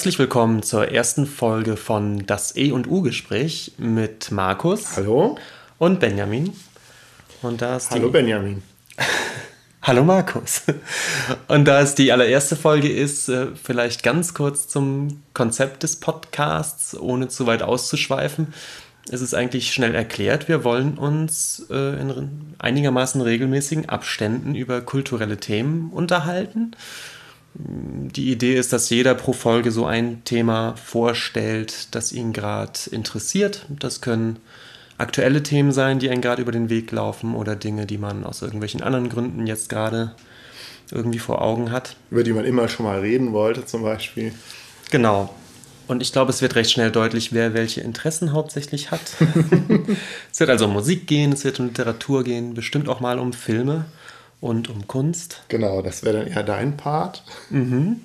Herzlich willkommen zur ersten Folge von Das E und U-Gespräch mit Markus. Hallo. Und Benjamin. Und da ist Hallo die... Benjamin. Hallo Markus. Und da es die allererste Folge ist, äh, vielleicht ganz kurz zum Konzept des Podcasts, ohne zu weit auszuschweifen. Es ist eigentlich schnell erklärt. Wir wollen uns äh, in einigermaßen regelmäßigen Abständen über kulturelle Themen unterhalten. Die Idee ist, dass jeder pro Folge so ein Thema vorstellt, das ihn gerade interessiert. Das können aktuelle Themen sein, die einen gerade über den Weg laufen oder Dinge, die man aus irgendwelchen anderen Gründen jetzt gerade irgendwie vor Augen hat. Über die man immer schon mal reden wollte zum Beispiel. Genau. Und ich glaube, es wird recht schnell deutlich, wer welche Interessen hauptsächlich hat. es wird also um Musik gehen, es wird um Literatur gehen, bestimmt auch mal um Filme und um Kunst. Genau, das wäre dann eher dein Part. Mhm.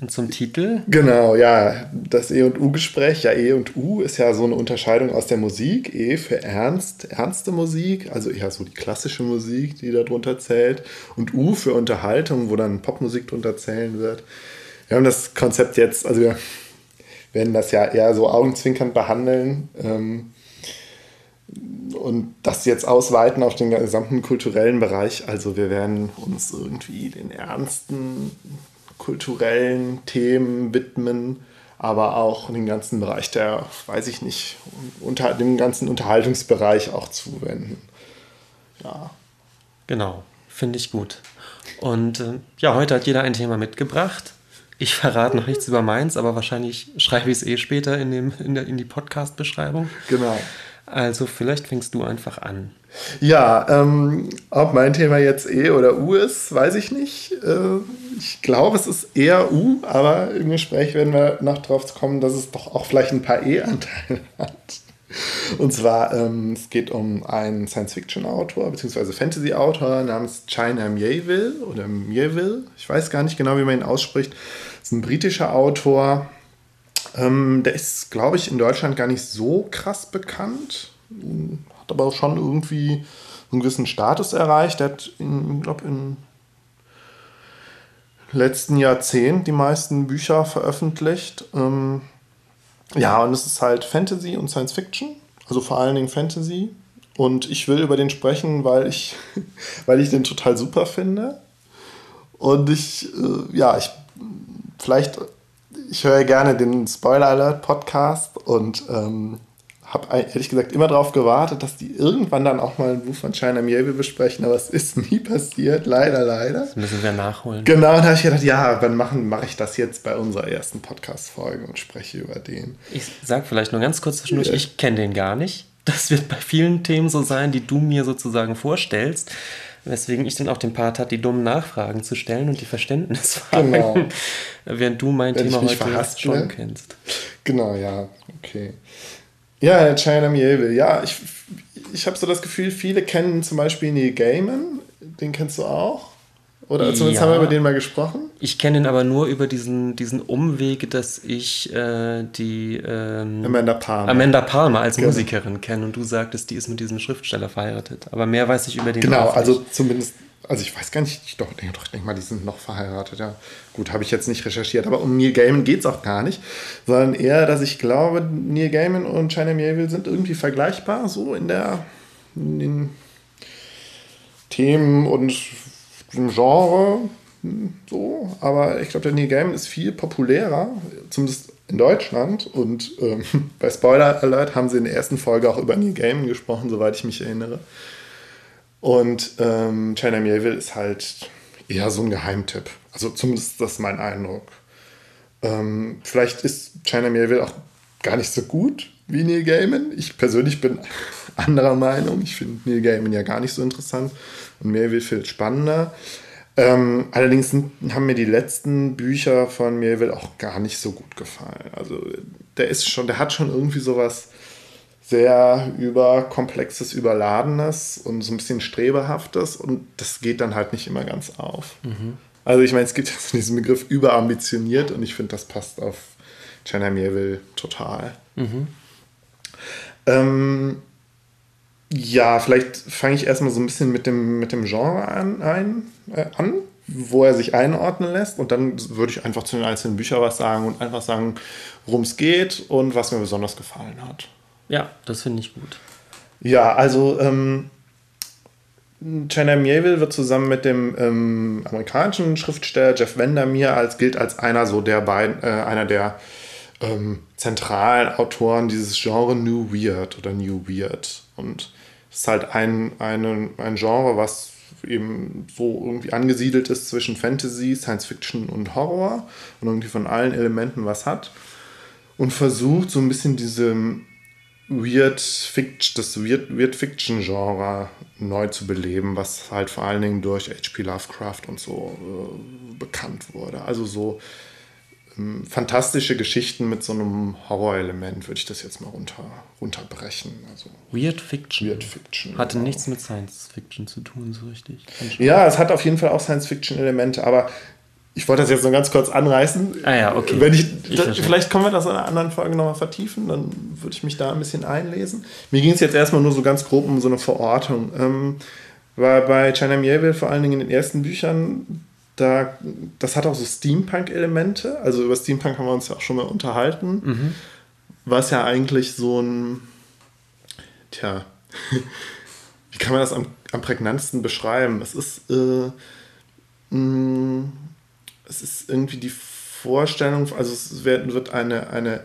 Und zum Titel? Genau, ja, das E und U-Gespräch. Ja, E und U ist ja so eine Unterscheidung aus der Musik. E für ernst, ernste Musik, also eher so die klassische Musik, die darunter zählt. Und U für Unterhaltung, wo dann Popmusik drunter zählen wird. Wir haben das Konzept jetzt, also wir werden das ja eher so augenzwinkernd behandeln. Ähm, und das jetzt ausweiten auf den gesamten kulturellen Bereich. Also wir werden uns irgendwie den ernsten kulturellen Themen widmen, aber auch den ganzen Bereich der, weiß ich nicht, unter dem ganzen Unterhaltungsbereich auch zuwenden. Ja. Genau, finde ich gut. Und äh, ja, heute hat jeder ein Thema mitgebracht. Ich verrate noch nichts über meins, aber wahrscheinlich schreibe ich es eh später in, dem, in, der, in die Podcast-Beschreibung. Genau. Also vielleicht fängst du einfach an. Ja, ähm, ob mein Thema jetzt E oder U ist, weiß ich nicht. Äh, ich glaube, es ist eher U, aber im Gespräch werden wir noch drauf kommen, dass es doch auch vielleicht ein paar E-Anteile hat. Und zwar, ähm, es geht um einen Science-Fiction-Autor bzw. Fantasy-Autor namens China Mieville oder Mieville. Ich weiß gar nicht genau, wie man ihn ausspricht. Ist ein britischer Autor. Ähm, der ist, glaube ich, in Deutschland gar nicht so krass bekannt hat aber auch schon irgendwie einen gewissen Status erreicht. Er hat, glaube, im letzten Jahrzehnt die meisten Bücher veröffentlicht. Ähm, ja, und es ist halt Fantasy und Science Fiction, also vor allen Dingen Fantasy. Und ich will über den sprechen, weil ich, weil ich den total super finde. Und ich, äh, ja, ich, vielleicht, ich höre gerne den Spoiler Alert Podcast und ähm, habe ehrlich gesagt immer darauf gewartet, dass die irgendwann dann auch mal ein Buch von China Mieville besprechen, aber es ist nie passiert, leider, leider. Das müssen wir nachholen. Genau, und da habe ich gedacht, ja, dann mache mach ich das jetzt bei unserer ersten Podcast-Folge und spreche über den. Ich sage vielleicht nur ganz kurz zwischendurch, ja. ich kenne den gar nicht. Das wird bei vielen Themen so sein, die du mir sozusagen vorstellst. Weswegen ich dann auch den Part hat, die dummen Nachfragen zu stellen und die Verständnisfragen. Genau. Während du mein Wenn Thema heute schon kennst. Genau, ja, okay. Ja, China Mieville. Ja, ich, ich habe so das Gefühl, viele kennen zum Beispiel Neil Gaiman. Den kennst du auch? Oder zumindest ja, haben wir über den mal gesprochen. Ich kenne ihn aber nur über diesen, diesen Umweg, dass ich äh, die ähm, Amanda Palmer, Amanda Palmer als genau. Musikerin kenne und du sagtest, die ist mit diesem Schriftsteller verheiratet. Aber mehr weiß ich über den Genau, also zumindest also ich weiß gar nicht, ich doch, denke, doch, denke mal, die sind noch verheiratet, ja. Gut, habe ich jetzt nicht recherchiert, aber um Neil Gaiman geht es auch gar nicht, sondern eher, dass ich glaube, Neil Gaiman und China Mieville sind irgendwie vergleichbar, so in der in den Themen und dem Genre, so, aber ich glaube, der Neil Gaiman ist viel populärer, zumindest in Deutschland und ähm, bei Spoiler Alert haben sie in der ersten Folge auch über Neil Gaiman gesprochen, soweit ich mich erinnere. Und ähm, China Mieville ist halt eher so ein Geheimtipp. Also zumindest ist das mein Eindruck. Ähm, vielleicht ist China Mieville auch gar nicht so gut wie Neil Gaiman. Ich persönlich bin anderer Meinung. Ich finde Neil Gaiman ja gar nicht so interessant und Mieville viel spannender. Ähm, allerdings sind, haben mir die letzten Bücher von Mieville auch gar nicht so gut gefallen. Also der ist schon, der hat schon irgendwie sowas sehr überkomplexes, überladenes und so ein bisschen strebehaftes und das geht dann halt nicht immer ganz auf. Mhm. Also ich meine, es gibt ja diesen Begriff überambitioniert und ich finde, das passt auf China Mieville total. Mhm. Ähm, ja, vielleicht fange ich erstmal so ein bisschen mit dem, mit dem Genre an. Ein, äh, an. wo er sich einordnen lässt. Und dann würde ich einfach zu den einzelnen Büchern was sagen und einfach sagen, worum es geht und was mir besonders gefallen hat. Ja, das finde ich gut. Ja, also ähm, China Mieville wird zusammen mit dem ähm, amerikanischen Schriftsteller Jeff Vandermeer als gilt als einer so der beiden, äh, einer der ähm, zentralen Autoren dieses Genre New Weird oder New Weird. Und ist halt ein, eine, ein Genre, was eben so irgendwie angesiedelt ist zwischen Fantasy, Science Fiction und Horror und irgendwie von allen Elementen was hat und versucht so ein bisschen diese Weird Fiction, das Weird, Weird Fiction Genre neu zu beleben, was halt vor allen Dingen durch H.P. Lovecraft und so äh, bekannt wurde. Also so fantastische Geschichten mit so einem Horrorelement, würde ich das jetzt mal runter, runterbrechen. Also Weird Fiction. Weird Fiction. Hatte genau. nichts mit Science Fiction zu tun, so richtig. Ja, es hat auf jeden Fall auch Science Fiction Elemente, aber ich wollte das jetzt noch ganz kurz anreißen. Ah ja, okay. Wenn ich, ich da, vielleicht können wir das in einer anderen Folge nochmal vertiefen, dann würde ich mich da ein bisschen einlesen. Mir ging es jetzt erstmal nur so ganz grob um so eine Verortung. Ähm, war bei China Mieville vor allen Dingen in den ersten Büchern, da, das hat auch so Steampunk-Elemente. Also über Steampunk haben wir uns ja auch schon mal unterhalten. Mhm. Was ja eigentlich so ein, tja, wie kann man das am, am prägnantesten beschreiben? Es ist, äh, mh, mm, es ist irgendwie die Vorstellung, also es wird eine, eine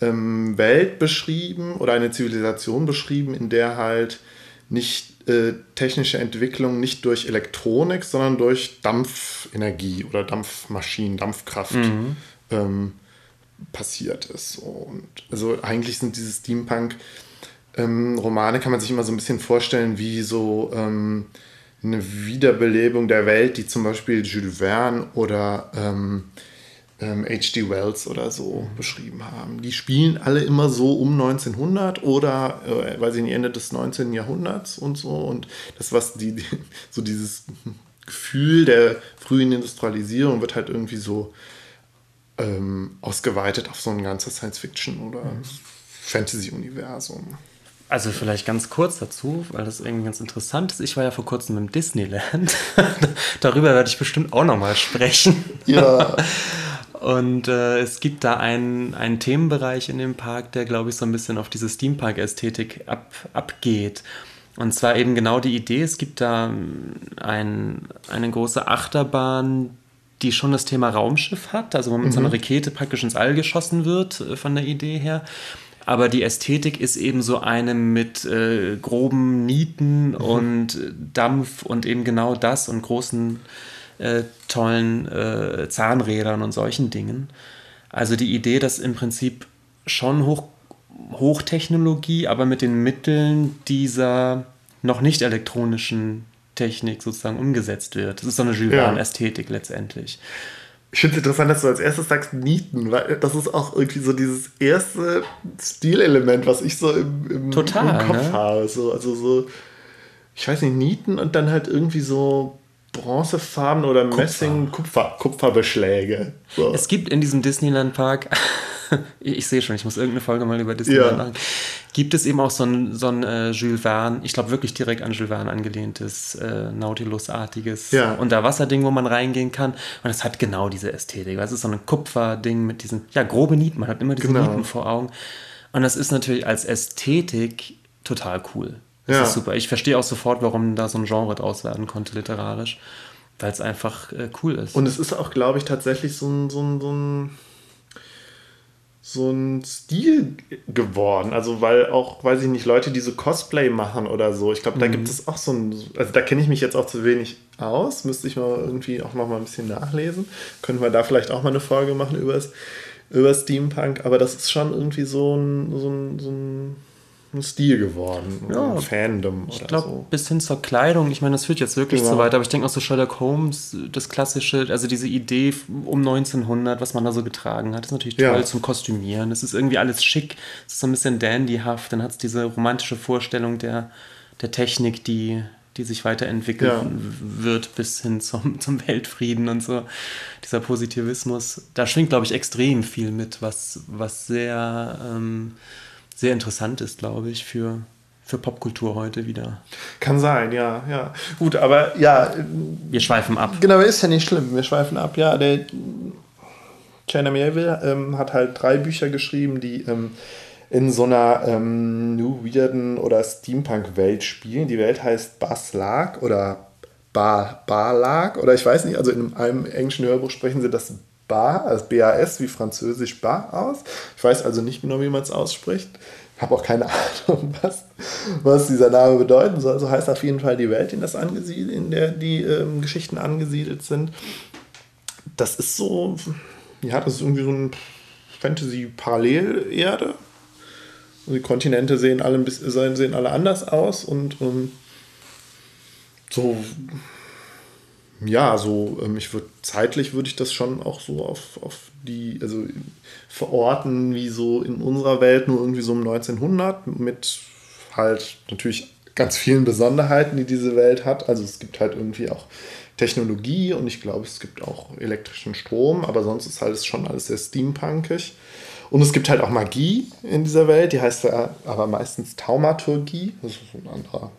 ähm, Welt beschrieben oder eine Zivilisation beschrieben, in der halt nicht äh, technische Entwicklung nicht durch Elektronik, sondern durch Dampfenergie oder Dampfmaschinen, Dampfkraft mhm. ähm, passiert ist. Und also eigentlich sind diese Steampunk-Romane, ähm, kann man sich immer so ein bisschen vorstellen, wie so ähm, eine Wiederbelebung der Welt, die zum Beispiel Jules Verne oder ähm, ähm, H.G. Wells oder so beschrieben haben. Die spielen alle immer so um 1900 oder, äh, weiß ich nicht, Ende des 19. Jahrhunderts und so. Und das, was die, die, so dieses Gefühl der frühen Industrialisierung wird halt irgendwie so ähm, ausgeweitet auf so ein ganzes Science-Fiction oder mhm. Fantasy-Universum. Also vielleicht ganz kurz dazu, weil das irgendwie ganz interessant ist. Ich war ja vor kurzem im Disneyland. Darüber werde ich bestimmt auch nochmal sprechen. Ja. Und äh, es gibt da einen, einen Themenbereich in dem Park, der, glaube ich, so ein bisschen auf diese Steampunk-Ästhetik ab, abgeht. Und zwar eben genau die Idee, es gibt da ein, eine große Achterbahn, die schon das Thema Raumschiff hat, also wo mit mhm. so einer Rakete praktisch ins All geschossen wird, äh, von der Idee her aber die Ästhetik ist eben so eine mit äh, groben Nieten mhm. und Dampf und eben genau das und großen, äh, tollen äh, Zahnrädern und solchen Dingen. Also die Idee, dass im Prinzip schon Hoch, Hochtechnologie, aber mit den Mitteln dieser noch nicht elektronischen Technik sozusagen umgesetzt wird. Das ist so eine Jules Verne-Ästhetik letztendlich. Ich finde es interessant, dass du als erstes sagst Nieten, weil das ist auch irgendwie so dieses erste Stilelement, was ich so im, im, Total, im Kopf ne? habe. So, also so, ich weiß nicht, Nieten und dann halt irgendwie so Bronzefarben oder Kupfer. Messing, Kupfer, Kupferbeschläge. So. Es gibt in diesem Disneyland-Park, ich sehe schon, ich muss irgendeine Folge mal über Disneyland ja. machen, gibt es eben auch so ein, so ein äh, Jules Verne, ich glaube wirklich direkt an Jules Verne angelehntes, äh, Nautilus-artiges ja. Unterwasserding, wo man reingehen kann. Und es hat genau diese Ästhetik. Es ist so ein Kupferding mit diesen, ja, grobe Nieten, man hat immer diese genau. Nieten vor Augen. Und das ist natürlich als Ästhetik total cool. Das ja. ist super. Ich verstehe auch sofort, warum da so ein Genre draus werden konnte, literarisch. Weil es einfach äh, cool ist. Und es ist auch, glaube ich, tatsächlich so ein, so ein, so ein so ein Stil geworden. Also, weil auch, weiß ich nicht, Leute, die so Cosplay machen oder so, ich glaube, da mhm. gibt es auch so ein, also da kenne ich mich jetzt auch zu wenig aus, müsste ich mal irgendwie auch noch mal ein bisschen nachlesen. Könnten wir da vielleicht auch mal eine Folge machen über über Steampunk, aber das ist schon irgendwie so ein, so ein, so ein ein Stil geworden. Ja, ein Fandom. Ich glaube, so. bis hin zur Kleidung. Ich meine, das führt jetzt wirklich genau. zu weit, aber ich denke auch so Sherlock Holmes, das klassische, also diese Idee um 1900, was man da so getragen hat, ist natürlich toll ja. zum Kostümieren. Es ist irgendwie alles schick, es ist so ein bisschen dandyhaft. Dann hat es diese romantische Vorstellung der, der Technik, die, die sich weiterentwickeln ja. wird bis hin zum, zum Weltfrieden und so. Dieser Positivismus, da schwingt, glaube ich, extrem viel mit, was, was sehr. Ähm, sehr interessant ist, glaube ich, für, für Popkultur heute wieder. Kann sein, ja, ja. Gut, aber ja. Wir schweifen ab. Genau, ist ja nicht schlimm. Wir schweifen ab, ja. Der China Melville ähm, hat halt drei Bücher geschrieben, die ähm, in so einer ähm, New Weirden oder Steampunk-Welt spielen. Die Welt heißt Baslag oder Bar, Barlag oder ich weiß nicht, also in einem englischen Hörbuch sprechen sie das Bar, also B-A-S wie französisch Bar aus. Ich weiß also nicht genau, wie man es ausspricht. Habe auch keine Ahnung, was, was dieser Name bedeuten soll. So also heißt auf jeden Fall die Welt, in, das angesiedelt, in der die ähm, Geschichten angesiedelt sind. Das ist so, ja, das ist irgendwie so ein Fantasy-Parallelerde. Die Kontinente sehen alle, sehen alle anders aus und um, so ja, so, ähm, ich würde zeitlich würde ich das schon auch so auf, auf die, also verorten, wie so in unserer Welt, nur irgendwie so um 1900 mit halt natürlich ganz vielen Besonderheiten, die diese Welt hat. Also es gibt halt irgendwie auch Technologie und ich glaube, es gibt auch elektrischen Strom, aber sonst ist halt schon alles sehr steampunkig. Und es gibt halt auch Magie in dieser Welt, die heißt aber meistens Taumaturgie, das ist ein anderer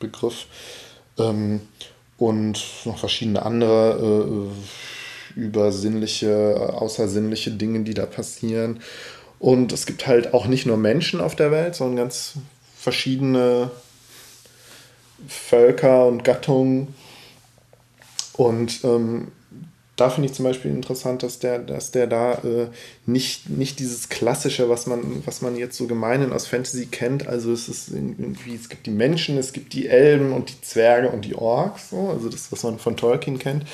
Begriff. Ähm, und noch verschiedene andere äh, übersinnliche, außersinnliche Dinge, die da passieren. Und es gibt halt auch nicht nur Menschen auf der Welt, sondern ganz verschiedene Völker und Gattungen. Und ähm, da finde ich zum Beispiel interessant, dass der, dass der da äh, nicht, nicht dieses Klassische, was man, was man jetzt so gemeinhin aus Fantasy kennt. Also es ist irgendwie, es gibt die Menschen, es gibt die Elben und die Zwerge und die Orks, so, also das, was man von Tolkien kennt.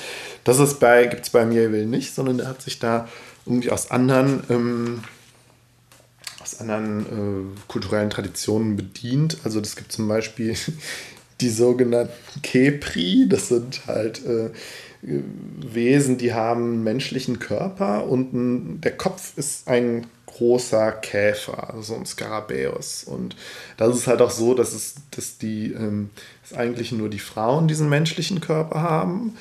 Das ist bei, gibt es bei Mirwell nicht, sondern der hat sich da irgendwie aus anderen, ähm, aus anderen äh, kulturellen Traditionen bedient. Also das gibt zum Beispiel die sogenannten Kepri, das sind halt äh, Wesen, die haben einen menschlichen Körper und ein, der Kopf ist ein großer Käfer, also ein Skarabäus. Und das ist halt auch so, dass es, dass die, ähm, dass eigentlich nur die Frauen diesen menschlichen Körper haben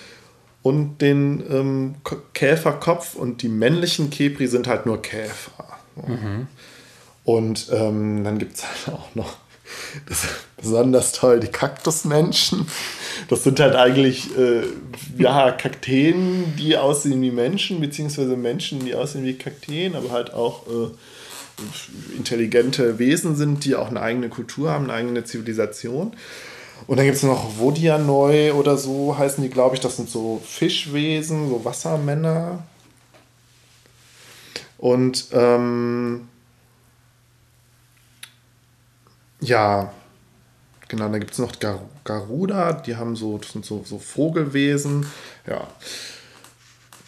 und den ähm, Käferkopf und die männlichen Kepri sind halt nur Käfer. Mhm. Und ähm, dann gibt es halt auch noch das ist besonders toll, die Kaktusmenschen. Das sind halt eigentlich äh, ja, Kakteen, die aussehen wie Menschen, beziehungsweise Menschen, die aussehen wie Kakteen, aber halt auch äh, intelligente Wesen sind, die auch eine eigene Kultur haben, eine eigene Zivilisation. Und dann gibt es noch Vodianoi oder so heißen die, glaube ich. Das sind so Fischwesen, so Wassermänner. Und ähm, ja, genau, da gibt es noch Gar Garuda, die haben so, das sind so, so Vogelwesen. Ja.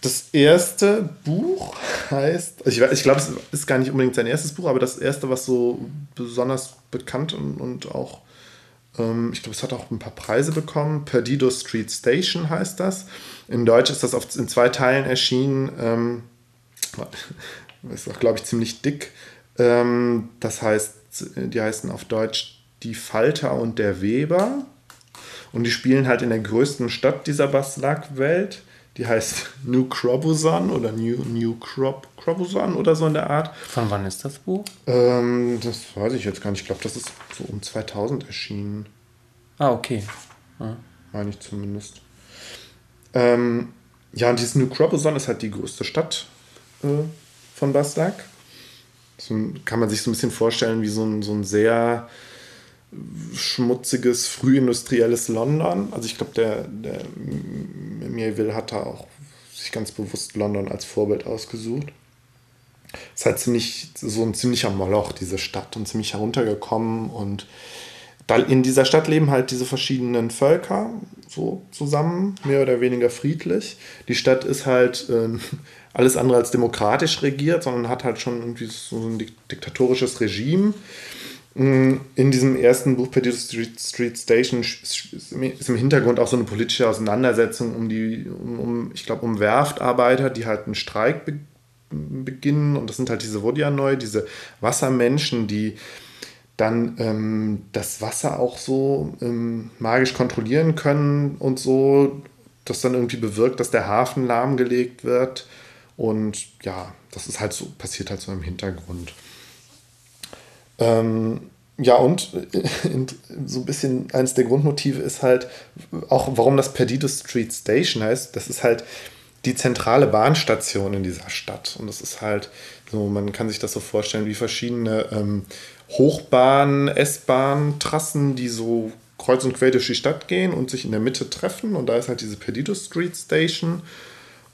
Das erste Buch heißt, ich, ich glaube, es ist gar nicht unbedingt sein erstes Buch, aber das erste, was so besonders bekannt und, und auch, ähm, ich glaube, es hat auch ein paar Preise bekommen. Perdido Street Station heißt das. In Deutsch ist das auf, in zwei Teilen erschienen. Ähm, ist auch, glaube ich, ziemlich dick. Ähm, das heißt die heißen auf Deutsch Die Falter und der Weber. Und die spielen halt in der größten Stadt dieser Baslak-Welt. Die heißt New Crobusan oder New, New Crop, Crobusan oder so in der Art. Von wann ist das Buch? Ähm, das weiß ich jetzt gar nicht. Ich glaube, das ist so um 2000 erschienen. Ah, okay. Ah. Meine ich zumindest. Ähm, ja, und dieses New Crobusan ist halt die größte Stadt äh, von Baslak. So kann man sich so ein bisschen vorstellen wie so ein, so ein sehr schmutziges, frühindustrielles London. Also ich glaube, der, der Melville hat da auch sich ganz bewusst London als Vorbild ausgesucht. Es ist halt ziemlich, so ein ziemlicher Moloch, diese Stadt, und ziemlich heruntergekommen. Und in dieser Stadt leben halt diese verschiedenen Völker so zusammen, mehr oder weniger friedlich. Die Stadt ist halt äh, alles andere als demokratisch regiert, sondern hat halt schon irgendwie so ein diktatorisches Regime. Mm, in diesem ersten Buch Perdido Street, Street Station ist im Hintergrund auch so eine politische Auseinandersetzung um die, um, um ich glaube, um Werftarbeiter, die halt einen Streik be beginnen. Und das sind halt diese Wodianoi, diese Wassermenschen, die dann ähm, das Wasser auch so ähm, magisch kontrollieren können und so, das dann irgendwie bewirkt, dass der Hafen lahmgelegt wird. Und ja, das ist halt so, passiert halt so im Hintergrund. Ähm, ja, und äh, so ein bisschen eines der Grundmotive ist halt auch, warum das Perdido Street Station heißt. Das ist halt die zentrale Bahnstation in dieser Stadt. Und das ist halt so, man kann sich das so vorstellen wie verschiedene ähm, Hochbahn, S-Bahn-Trassen, die so kreuz und quer durch die Stadt gehen und sich in der Mitte treffen. Und da ist halt diese Perdido Street Station.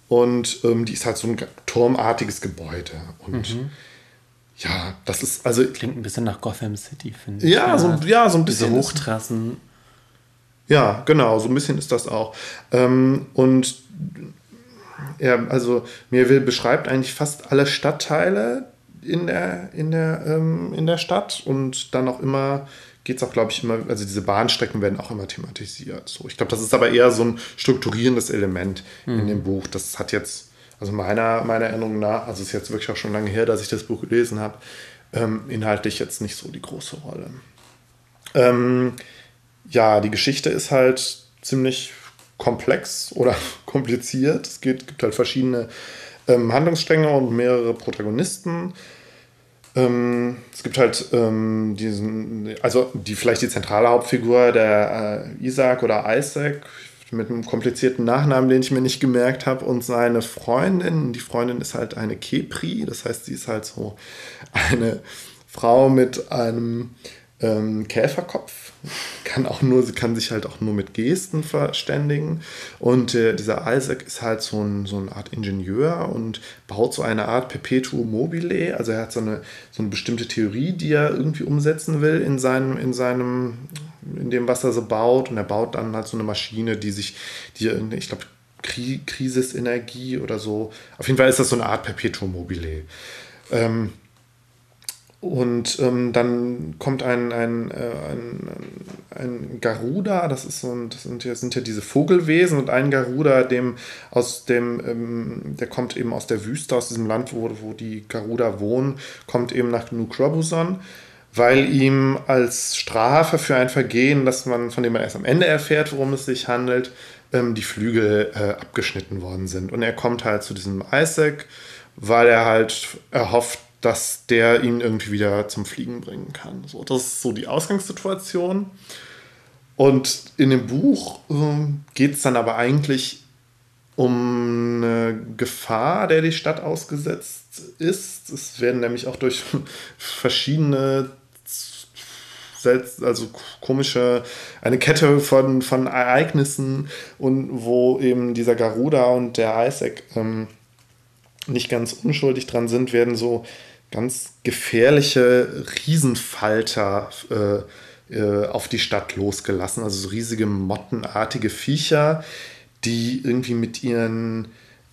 Und ähm, die ist halt so ein turmartiges Gebäude. Und mhm. ja, das ist also. Klingt ein bisschen nach Gotham City, finde ich. Ja, so, ja, so ein bisschen. Diese Hochtrassen. Ja, genau, so ein bisschen ist das auch. Ähm, und ja, also Mirville beschreibt eigentlich fast alle Stadtteile in der, in der, ähm, in der Stadt und dann auch immer geht es auch, glaube ich, immer, also diese Bahnstrecken werden auch immer thematisiert. So, ich glaube, das ist aber eher so ein strukturierendes Element mhm. in dem Buch. Das hat jetzt, also meiner, meiner Erinnerung nach, also es ist jetzt wirklich auch schon lange her, dass ich das Buch gelesen habe, ähm, inhaltlich jetzt nicht so die große Rolle. Ähm, ja, die Geschichte ist halt ziemlich komplex oder kompliziert. Es geht, gibt halt verschiedene ähm, Handlungsstränge und mehrere Protagonisten. Ähm, es gibt halt ähm, diesen, also die vielleicht die zentrale Hauptfigur, der äh, Isaac oder Isaac, mit einem komplizierten Nachnamen, den ich mir nicht gemerkt habe, und seine Freundin. Die Freundin ist halt eine Kepri, das heißt, sie ist halt so eine Frau mit einem ähm, Käferkopf kann auch nur, kann sich halt auch nur mit Gesten verständigen. Und äh, dieser Isaac ist halt so, ein, so eine Art Ingenieur und baut so eine Art Perpetuum mobile. Also er hat so eine, so eine bestimmte Theorie, die er irgendwie umsetzen will in seinem, in seinem, in dem, was er so baut. Und er baut dann halt so eine Maschine, die sich, die ich glaube, Krisisenergie oder so. Auf jeden Fall ist das so eine Art Perpetuum mobile. Ähm, und ähm, dann kommt ein, ein, äh, ein, ein Garuda, das, ist so ein, das sind, ja, sind ja diese Vogelwesen und ein Garuda, dem aus dem, ähm, der kommt eben aus der Wüste, aus diesem Land, wo, wo die Garuda wohnen, kommt eben nach Nukrobuson, weil ihm als Strafe für ein Vergehen, das man, von dem man erst am Ende erfährt, worum es sich handelt, ähm, die Flügel äh, abgeschnitten worden sind. Und er kommt halt zu diesem Isaac, weil er halt erhofft, dass der ihn irgendwie wieder zum Fliegen bringen kann. So, das ist so die Ausgangssituation. Und in dem Buch äh, geht es dann aber eigentlich um eine Gefahr, der die Stadt ausgesetzt ist. Es werden nämlich auch durch verschiedene also komische, eine Kette von, von Ereignissen und wo eben dieser Garuda und der Isaac ähm, nicht ganz unschuldig dran sind, werden so ganz gefährliche Riesenfalter äh, äh, auf die Stadt losgelassen. Also so riesige mottenartige Viecher, die irgendwie mit ihren,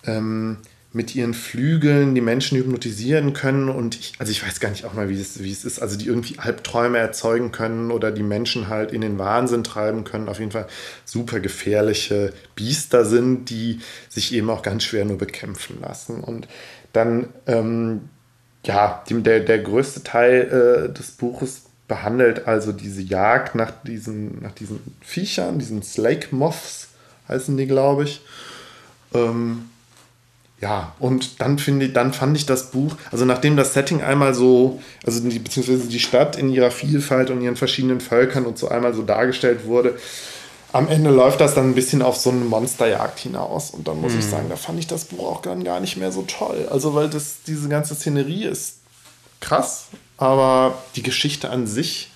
ähm, mit ihren Flügeln die Menschen hypnotisieren können. Und ich, also ich weiß gar nicht auch mal, wie es, wie es ist. Also die irgendwie Albträume erzeugen können oder die Menschen halt in den Wahnsinn treiben können. Auf jeden Fall super gefährliche Biester sind, die sich eben auch ganz schwer nur bekämpfen lassen. Und dann ähm, ja, die, der, der größte Teil äh, des Buches behandelt also diese Jagd nach diesen, nach diesen Viechern, diesen Slake Moths heißen die, glaube ich. Ähm, ja, und dann finde dann fand ich das Buch, also nachdem das Setting einmal so, also die, beziehungsweise die Stadt in ihrer Vielfalt und ihren verschiedenen Völkern und so einmal so dargestellt wurde, am Ende läuft das dann ein bisschen auf so eine Monsterjagd hinaus. Und dann muss mhm. ich sagen, da fand ich das Buch auch dann gar nicht mehr so toll. Also, weil das, diese ganze Szenerie ist krass, aber die Geschichte an sich,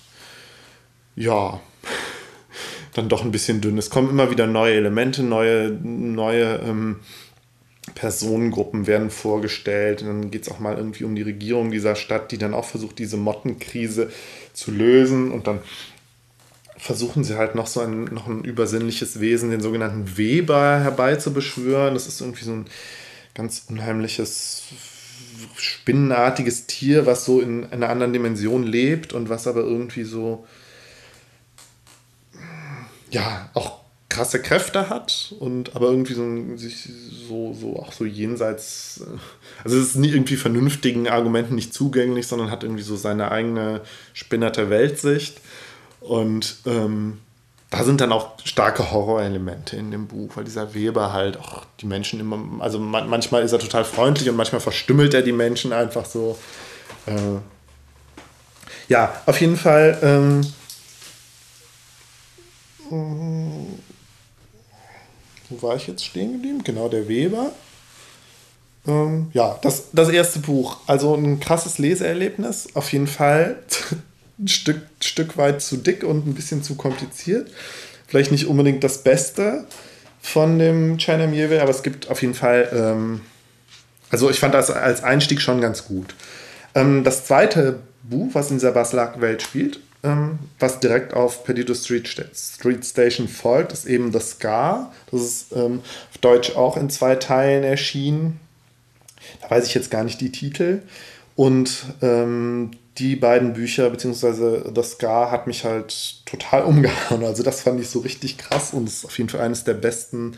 ja, dann doch ein bisschen dünn. Es kommen immer wieder neue Elemente, neue, neue ähm, Personengruppen werden vorgestellt. Und dann geht es auch mal irgendwie um die Regierung dieser Stadt, die dann auch versucht, diese Mottenkrise zu lösen. Und dann versuchen sie halt noch so ein, noch ein übersinnliches Wesen, den sogenannten Weber, herbeizubeschwören. Das ist irgendwie so ein ganz unheimliches, spinnenartiges Tier, was so in einer anderen Dimension lebt und was aber irgendwie so, ja, auch krasse Kräfte hat und aber irgendwie so, sich so, so auch so jenseits, also es ist nie irgendwie vernünftigen Argumenten nicht zugänglich, sondern hat irgendwie so seine eigene spinnerte Weltsicht und ähm, da sind dann auch starke Horrorelemente in dem Buch, weil dieser Weber halt auch die Menschen immer, also man, manchmal ist er total freundlich und manchmal verstümmelt er die Menschen einfach so. Äh, Ja, auf jeden Fall. Ähm, wo war ich jetzt stehen geblieben? Genau, der Weber. Ähm, ja, das, das erste Buch. Also ein krasses Leseerlebnis. Auf jeden Fall ein Stück, Stück weit zu dick und ein bisschen zu kompliziert. Vielleicht nicht unbedingt das Beste von dem China Mieville, aber es gibt auf jeden Fall. Ähm, also ich fand das als Einstieg schon ganz gut. Ähm, das zweite Buch, was in dieser Baslak-Welt spielt, ähm, was direkt auf Perdido Street, Street Station folgt, ist eben das Scar. Das ist ähm, auf Deutsch auch in zwei Teilen erschienen. Da weiß ich jetzt gar nicht die Titel. Und ähm, die beiden Bücher, beziehungsweise das Scar, hat mich halt total umgehauen. Also das fand ich so richtig krass und ist auf jeden Fall eines der besten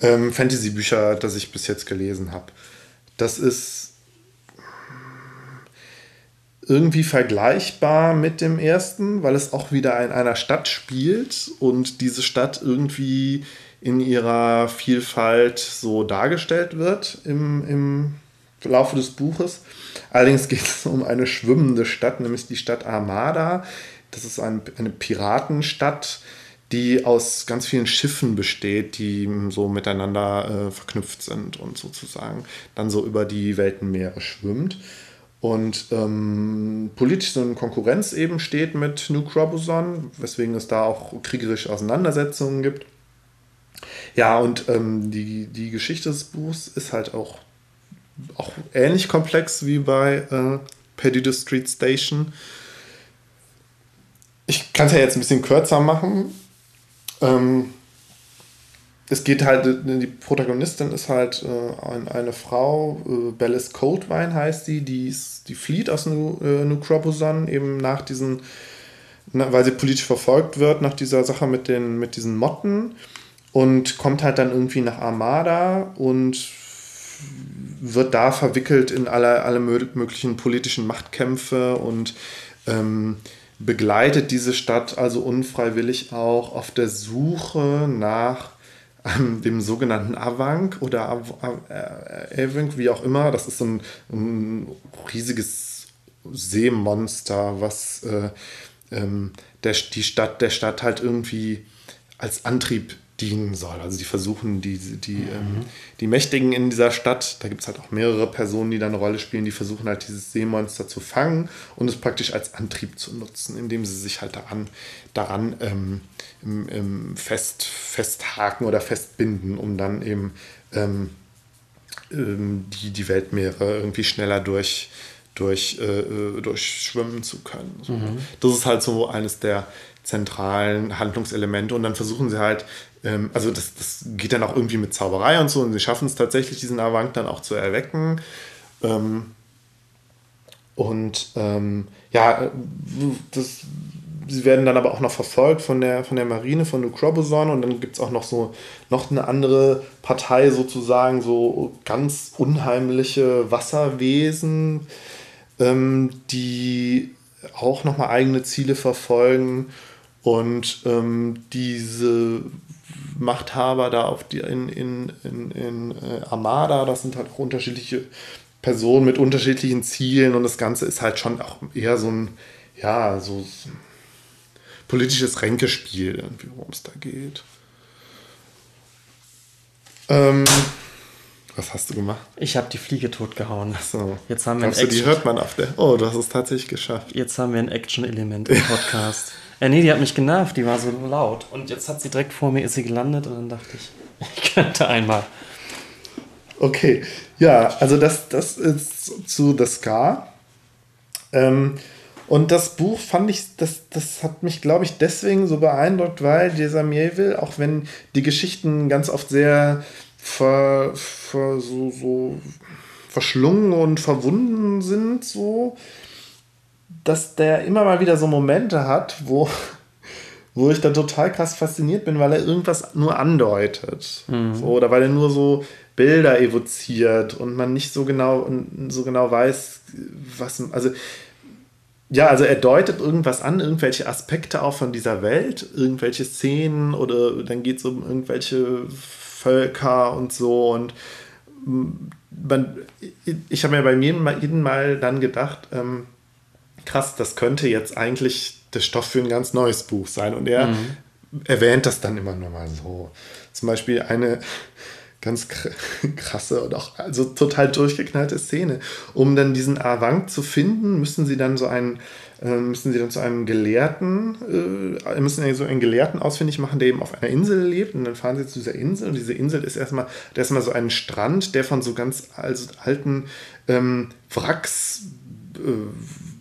ähm, Fantasy-Bücher, das ich bis jetzt gelesen habe. Das ist irgendwie vergleichbar mit dem ersten, weil es auch wieder in einer Stadt spielt und diese Stadt irgendwie in ihrer Vielfalt so dargestellt wird im, im Laufe des Buches. Allerdings geht es um eine schwimmende Stadt, nämlich die Stadt Armada. Das ist ein, eine Piratenstadt, die aus ganz vielen Schiffen besteht, die so miteinander äh, verknüpft sind und sozusagen dann so über die Weltenmeere schwimmt und ähm, politisch so eine Konkurrenz eben steht mit New Crobuzon, weswegen es da auch kriegerische Auseinandersetzungen gibt. Ja, und ähm, die, die Geschichte des Buchs ist halt auch, auch ähnlich komplex wie bei äh, Perdido Street Station. Ich kann es ja jetzt ein bisschen kürzer machen. Ähm, es geht halt, die Protagonistin ist halt äh, eine Frau, äh, Bellis Coldwine heißt sie, die, ist, die flieht aus New, äh, New Crobusan eben nach diesen, na, weil sie politisch verfolgt wird, nach dieser Sache mit, den, mit diesen Motten und kommt halt dann irgendwie nach Armada und wird da verwickelt in alle, alle möglichen politischen Machtkämpfe und ähm, begleitet diese Stadt also unfreiwillig auch auf der Suche nach ähm, dem sogenannten Avank oder Av äh, Avank, wie auch immer. Das ist so ein, ein riesiges Seemonster, was äh, ähm, der, die Stadt, der Stadt halt irgendwie als Antrieb dienen soll. Also die versuchen, die, die, mhm. ähm, die Mächtigen in dieser Stadt, da gibt es halt auch mehrere Personen, die da eine Rolle spielen, die versuchen halt dieses Seemonster zu fangen und es praktisch als Antrieb zu nutzen, indem sie sich halt daran, daran ähm, im, im fest, festhaken oder festbinden, um dann eben ähm, ähm die, die Weltmeere irgendwie schneller durch, durch, äh, äh, durchschwimmen zu können. Mhm. Das ist halt so eines der zentralen Handlungselemente und dann versuchen sie halt ähm, also das, das geht dann auch irgendwie mit Zauberei und so und sie schaffen es tatsächlich, diesen Avank dann auch zu erwecken. Ähm, und ähm, ja, das, sie werden dann aber auch noch verfolgt von der, von der Marine, von New Crobuzon und dann gibt es auch noch so noch eine andere Partei sozusagen, so ganz unheimliche Wasserwesen, ähm, die auch nochmal eigene Ziele verfolgen und ähm, diese Machthaber da auf die, in, in, in, in äh, Armada. Das sind halt auch unterschiedliche Personen mit unterschiedlichen Zielen und das Ganze ist halt schon auch eher so ein, ja, so politisches Ränkespiel, worum es da geht. Ähm, was hast du gemacht? Ich habe die Fliege totgehauen. So. Jetzt haben wir Glaubst ein du, die hört man auf der. Oh, du hast es tatsächlich geschafft. Jetzt haben wir ein Action-Element im Podcast. Äh, nee, die hat mich genervt, die war so laut. Und jetzt hat sie direkt vor mir, ist sie gelandet und dann dachte ich, ich könnte einmal. Okay, ja, also das, das ist zu The Scar. Ähm, und das Buch fand ich, das, das hat mich, glaube ich, deswegen so beeindruckt, weil dieser Mieville, auch wenn die Geschichten ganz oft sehr ver, ver, so, so verschlungen und verwunden sind, so, dass der immer mal wieder so Momente hat, wo, wo ich dann total krass fasziniert bin, weil er irgendwas nur andeutet. Mhm. So, oder weil er nur so Bilder evoziert und man nicht so genau, so genau weiß, was. Also, ja, also er deutet irgendwas an, irgendwelche Aspekte auch von dieser Welt, irgendwelche Szenen oder dann geht es um irgendwelche Völker und so und man, ich habe mir bei jedem Mal, jedem Mal dann gedacht, ähm, krass, das könnte jetzt eigentlich der Stoff für ein ganz neues Buch sein. Und er mhm. erwähnt das dann immer nur mal so. Zum Beispiel eine ganz krasse und auch also total durchgeknallte Szene. Um dann diesen Avant zu finden, müssen sie dann so einen äh, müssen sie dann zu einem Gelehrten, äh, müssen so einen Gelehrten ausfindig machen, der eben auf einer Insel lebt. Und dann fahren sie zu dieser Insel und diese Insel ist erstmal, da ist mal so ein Strand, der von so ganz also alten ähm, Wracks, äh,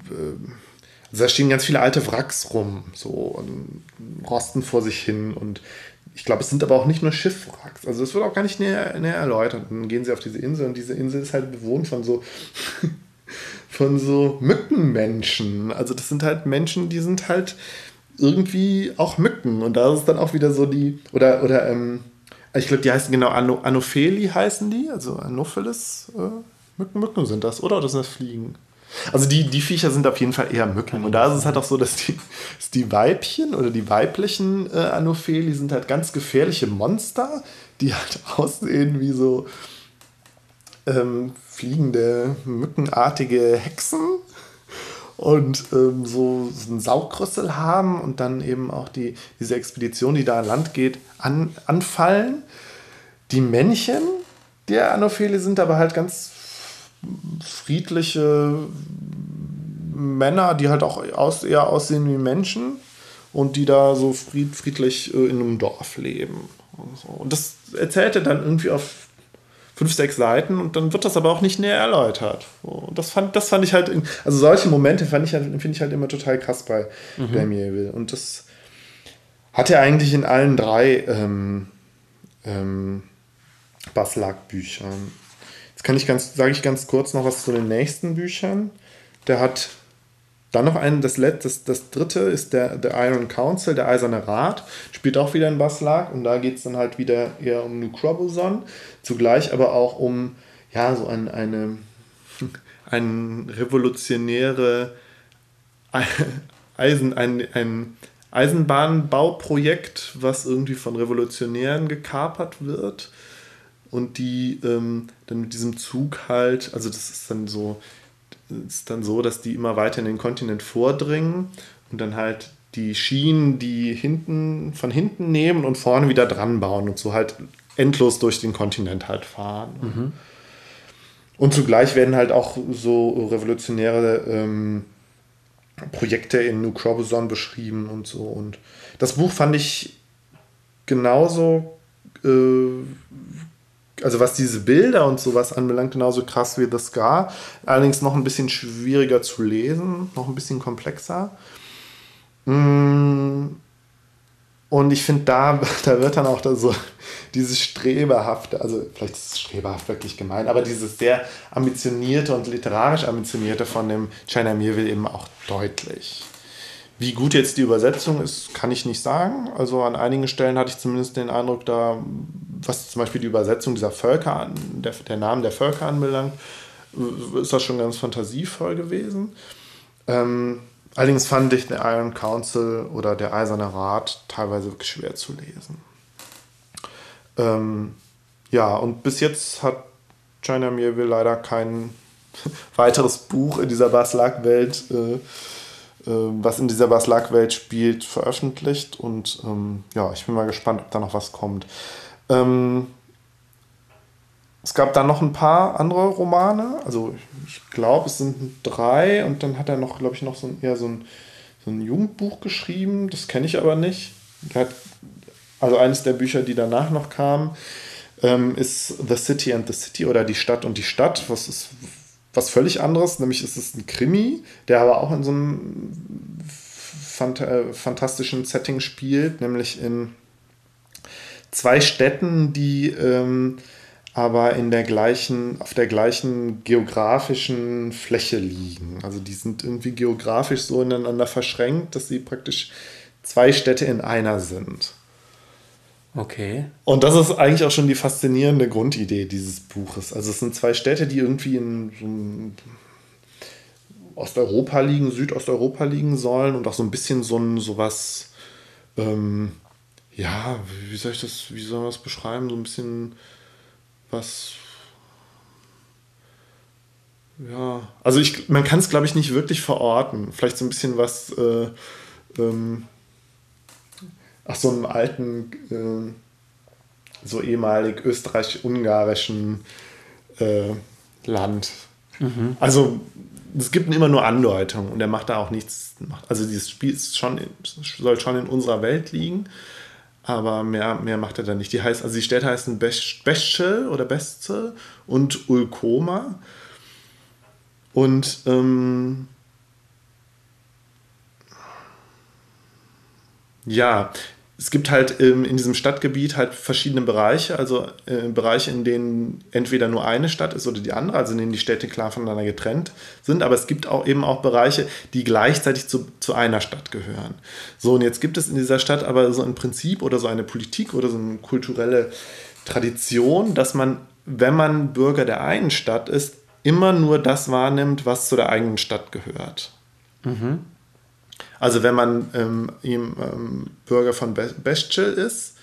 also da stehen ganz viele alte Wracks rum, so und rosten vor sich hin und ich glaube, es sind aber auch nicht nur Schiffwracks. Also es wird auch gar nicht näher, näher erläutert. Dann gehen sie auf diese Insel und diese Insel ist halt bewohnt von so von so Mückenmenschen. Also das sind halt Menschen, die sind halt irgendwie auch Mücken. Und da ist dann auch wieder so die, oder, oder ähm, ich glaube, die heißen genau Ano, Anopheli heißen die, also Anopheles äh, Mücken, Mücken sind das, oder? Oder sind das Fliegen? Also die, die Viecher sind auf jeden Fall eher Mücken. Und da ist es halt auch so, dass die, dass die Weibchen oder die weiblichen äh, Anopheli sind halt ganz gefährliche Monster, die halt aussehen wie so ähm, fliegende, mückenartige Hexen und ähm, so, so einen Saugrüssel haben und dann eben auch die, diese Expedition, die da an Land geht, an, anfallen. Die Männchen der Anophele sind aber halt ganz friedliche Männer, die halt auch aus, eher aussehen wie Menschen und die da so fried, friedlich äh, in einem Dorf leben. Und, so. und das erzählte dann irgendwie auf fünf, sechs Seiten und dann wird das aber auch nicht näher erläutert. Und das fand, das fand ich halt, also solche Momente fand ich halt, finde ich halt immer total krass bei mhm. Damien Und das hat er eigentlich in allen drei ähm, ähm, Baslag-Büchern. Jetzt kann ich ganz, sage ich ganz kurz noch was zu den nächsten Büchern. Der hat dann noch ein, das, das, das dritte ist der The Iron Council, der Eiserne Rat, spielt auch wieder in Baslag und da geht es dann halt wieder eher um Nukrobozon, zugleich aber auch um ja, so ein, eine, ein revolutionäre Eisen, ein, ein Eisenbahnbauprojekt, was irgendwie von Revolutionären gekapert wird und die ähm, dann mit diesem Zug halt, also das ist dann so ist dann so, dass die immer weiter in den Kontinent vordringen und dann halt die Schienen, die hinten von hinten nehmen und vorne wieder dran bauen und so halt endlos durch den Kontinent halt fahren. Mhm. Und zugleich werden halt auch so revolutionäre ähm, Projekte in New Crobuzon beschrieben und so. Und das Buch fand ich genauso äh, also was diese Bilder und sowas anbelangt, genauso krass wie The Scar. Allerdings noch ein bisschen schwieriger zu lesen, noch ein bisschen komplexer. Mm. Und ich finde, da, da wird dann auch da so dieses Streberhafte, also vielleicht ist es streberhaft wirklich gemein, aber dieses sehr ambitionierte und literarisch ambitionierte von dem China Mirville eben auch deutlich. Wie gut jetzt die Übersetzung ist, kann ich nicht sagen. Also an einigen Stellen hatte ich zumindest den Eindruck, da, was zum Beispiel die Übersetzung dieser Völker, der, der Namen der Völker anbelangt, ist das schon ganz fantasievoll gewesen. Ähm, allerdings fand ich der Iron Council oder der Eiserne Rat teilweise wirklich schwer zu lesen. Ähm, ja, und bis jetzt hat China Mirville leider kein weiteres Buch in dieser Baslag-Welt äh, was in dieser Baslag-Welt spielt, veröffentlicht. Und ähm, ja, ich bin mal gespannt, ob da noch was kommt. Ähm, es gab dann noch ein paar andere Romane. Also ich glaube, es sind drei. Und dann hat er noch, glaube ich, noch so ein, eher so ein, so ein Jugendbuch geschrieben. Das kenne ich aber nicht. Hat, also eines der Bücher, die danach noch kamen, ähm, ist The City and the City oder Die Stadt und die Stadt. Was ist was völlig anderes, nämlich ist es ein Krimi, der aber auch in so einem fant äh, fantastischen Setting spielt, nämlich in zwei Städten, die ähm, aber in der gleichen, auf der gleichen geografischen Fläche liegen. Also die sind irgendwie geografisch so ineinander verschränkt, dass sie praktisch zwei Städte in einer sind. Okay. Und das ist eigentlich auch schon die faszinierende Grundidee dieses Buches. Also es sind zwei Städte, die irgendwie in so Osteuropa liegen, Südosteuropa liegen sollen und auch so ein bisschen so ein sowas, ähm, ja, wie soll ich das, wie soll man das beschreiben? So ein bisschen was Ja, also ich, man kann es, glaube ich, nicht wirklich verorten. Vielleicht so ein bisschen was, äh, ähm, ach, so einem alten, äh, so ehemalig österreich-ungarischen äh, Land. Mhm. Also es gibt immer nur Andeutungen und er macht da auch nichts. Also dieses Spiel ist schon, soll schon in unserer Welt liegen, aber mehr, mehr macht er da nicht. Die heißt, also die Städte heißen Bestchel oder Bestze und Ulkoma. Und ähm, ja, es gibt halt ähm, in diesem Stadtgebiet halt verschiedene Bereiche, also äh, Bereiche, in denen entweder nur eine Stadt ist oder die andere, also in denen die Städte klar voneinander getrennt sind, aber es gibt auch eben auch Bereiche, die gleichzeitig zu, zu einer Stadt gehören. So, und jetzt gibt es in dieser Stadt aber so ein Prinzip oder so eine Politik oder so eine kulturelle Tradition, dass man, wenn man Bürger der einen Stadt ist, immer nur das wahrnimmt, was zu der eigenen Stadt gehört. Mhm. Also wenn man ähm, ähm, Bürger von Bestchel ist,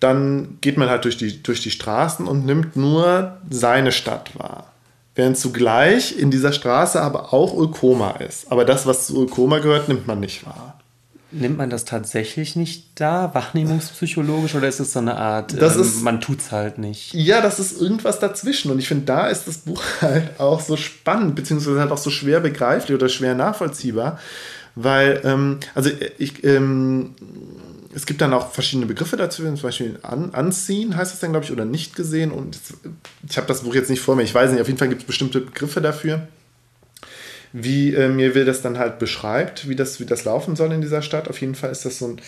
dann geht man halt durch die, durch die Straßen und nimmt nur seine Stadt wahr. Während zugleich in dieser Straße aber auch Ulkoma ist. Aber das, was zu Ulkoma gehört, nimmt man nicht wahr. Nimmt man das tatsächlich nicht da, wahrnehmungspsychologisch, oder ist es so eine Art, das ähm, ist, man tut es halt nicht? Ja, das ist irgendwas dazwischen. Und ich finde, da ist das Buch halt auch so spannend, beziehungsweise halt auch so schwer begreiflich oder schwer nachvollziehbar, weil, ähm, also ich, ähm, es gibt dann auch verschiedene Begriffe dazu, zum Beispiel an, anziehen heißt das dann, glaube ich, oder nicht gesehen. Und ich habe das Buch jetzt nicht vor mir, ich weiß nicht, auf jeden Fall gibt es bestimmte Begriffe dafür, wie äh, mir will das dann halt beschreibt, wie das, wie das laufen soll in dieser Stadt. Auf jeden Fall ist das so ein,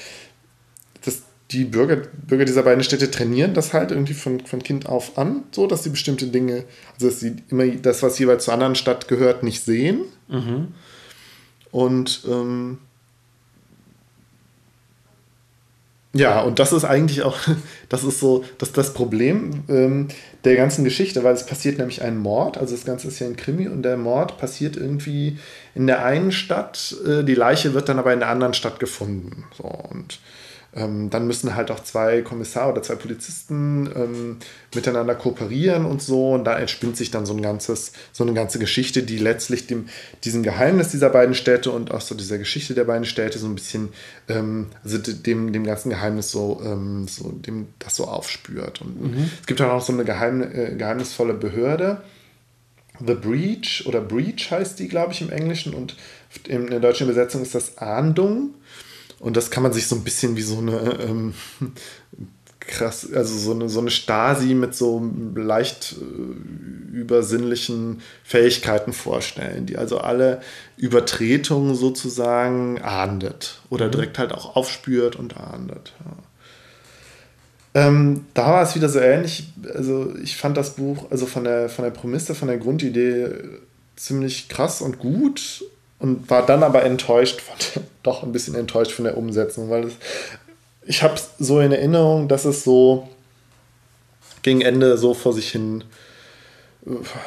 das, die Bürger, Bürger dieser beiden Städte trainieren das halt irgendwie von, von Kind auf an, so dass sie bestimmte Dinge, also dass sie immer das, was jeweils zur anderen Stadt gehört, nicht sehen. Mhm und ähm, ja, und das ist eigentlich auch, das ist so, das, das Problem ähm, der ganzen Geschichte, weil es passiert nämlich ein Mord, also das Ganze ist ja ein Krimi und der Mord passiert irgendwie in der einen Stadt, äh, die Leiche wird dann aber in der anderen Stadt gefunden. So, und ähm, dann müssen halt auch zwei Kommissare oder zwei Polizisten ähm, miteinander kooperieren und so. Und da entspinnt sich dann so, ein ganzes, so eine ganze Geschichte, die letztlich dem, diesem Geheimnis dieser beiden Städte und auch so dieser Geschichte der beiden Städte so ein bisschen, ähm, also dem, dem ganzen Geheimnis so, ähm, so dem, das so aufspürt. Und mhm. es gibt dann auch so eine geheim, äh, geheimnisvolle Behörde. The Breach oder Breach heißt die, glaube ich, im Englischen und in der deutschen Übersetzung ist das Ahndung. Und das kann man sich so ein bisschen wie so eine ähm, krass, also so eine, so eine Stasi mit so leicht äh, übersinnlichen Fähigkeiten vorstellen, die also alle Übertretungen sozusagen ahndet oder mhm. direkt halt auch aufspürt und ahndet. Ja. Ähm, da war es wieder so ähnlich. Also ich fand das Buch, also von der, von der Prämisse, von der Grundidee ziemlich krass und gut und war dann aber enttäuscht, von, doch ein bisschen enttäuscht von der Umsetzung, weil es, ich habe so in Erinnerung, dass es so gegen Ende so vor sich hin,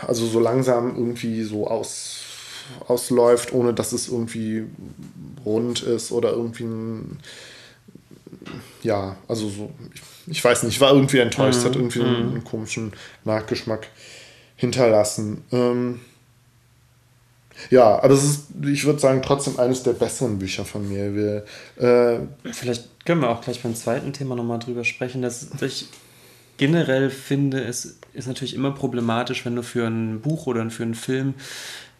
also so langsam irgendwie so aus, ausläuft, ohne dass es irgendwie rund ist oder irgendwie ein, ja, also so, ich, ich weiß nicht, ich war irgendwie enttäuscht, es hat mhm. irgendwie mhm. einen, einen, komischen Nachgeschmack hinterlassen. Ähm, ja, aber es ist, ich würde sagen, trotzdem eines der besseren Bücher von mir. Wir, äh, Vielleicht können wir auch gleich beim zweiten Thema nochmal drüber sprechen, dass ich generell finde, es ist natürlich immer problematisch, wenn du für ein Buch oder für einen Film,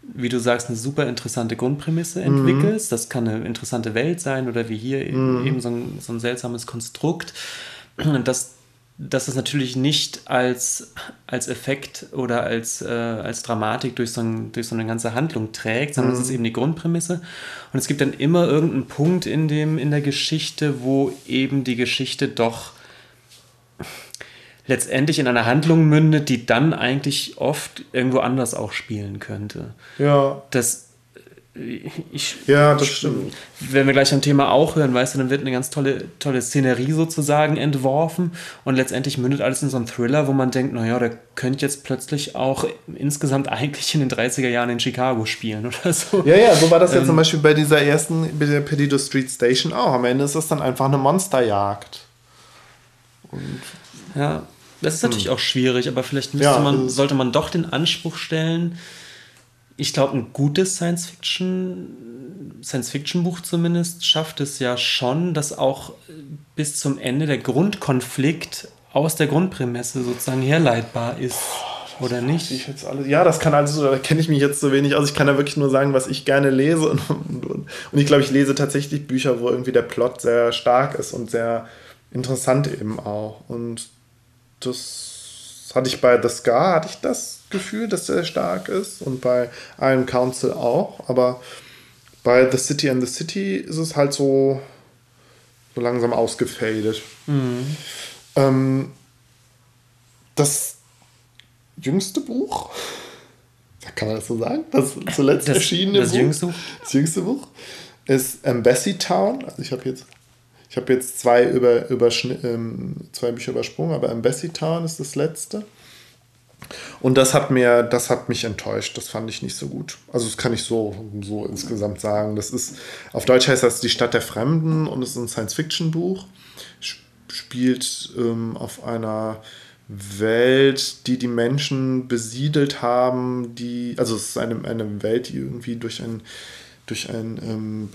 wie du sagst, eine super interessante Grundprämisse mhm. entwickelst. Das kann eine interessante Welt sein oder wie hier mhm. eben so ein, so ein seltsames Konstrukt. Und das dass es natürlich nicht als, als Effekt oder als, äh, als Dramatik durch so, ein, durch so eine ganze Handlung trägt, sondern es mhm. ist eben die Grundprämisse. Und es gibt dann immer irgendeinen Punkt in, dem, in der Geschichte, wo eben die Geschichte doch letztendlich in einer Handlung mündet, die dann eigentlich oft irgendwo anders auch spielen könnte. Ja. Das ich, ja, das stimmt. Wenn wir gleich am Thema auch hören, weißt du, dann wird eine ganz tolle, tolle Szenerie sozusagen entworfen und letztendlich mündet alles in so einen Thriller, wo man denkt, naja, der könnte jetzt plötzlich auch insgesamt eigentlich in den 30er Jahren in Chicago spielen oder so. Ja, ja, so war das ähm, ja zum Beispiel bei dieser ersten, bei der Perdido Street Station auch. Am Ende ist das dann einfach eine Monsterjagd. Und ja, das ist natürlich hm. auch schwierig, aber vielleicht müsste ja, man, sollte man doch den Anspruch stellen, ich glaube, ein gutes Science-Fiction, Science-Fiction-Buch zumindest, schafft es ja schon, dass auch bis zum Ende der Grundkonflikt aus der Grundprämisse sozusagen herleitbar ist. Oder nicht? Ich jetzt alles, ja, das kann alles, da kenne ich mich jetzt so wenig aus. Ich kann da wirklich nur sagen, was ich gerne lese. Und, und, und ich glaube, ich lese tatsächlich Bücher, wo irgendwie der Plot sehr stark ist und sehr interessant eben auch. Und das hatte ich bei The Scar, hatte ich das Gefühl, dass er stark ist. Und bei Iron Council auch. Aber bei The City and the City ist es halt so, so langsam ausgefadet. Mhm. Ähm, das jüngste Buch, kann man das so sagen? Das zuletzt das, erschienene das Buch. Jüngste? Das jüngste Buch ist Embassy Town. Also ich habe jetzt, ich habe jetzt zwei, über, ähm, zwei Bücher übersprungen, aber Embassy Town ist das letzte. Und das hat mir, das hat mich enttäuscht. Das fand ich nicht so gut. Also das kann ich so, so insgesamt sagen. Das ist, auf Deutsch heißt das Die Stadt der Fremden und es ist ein Science-Fiction-Buch. Spielt ähm, auf einer Welt, die die Menschen besiedelt haben, die, also es ist eine, eine Welt, die irgendwie durch ein, durch ein, ähm,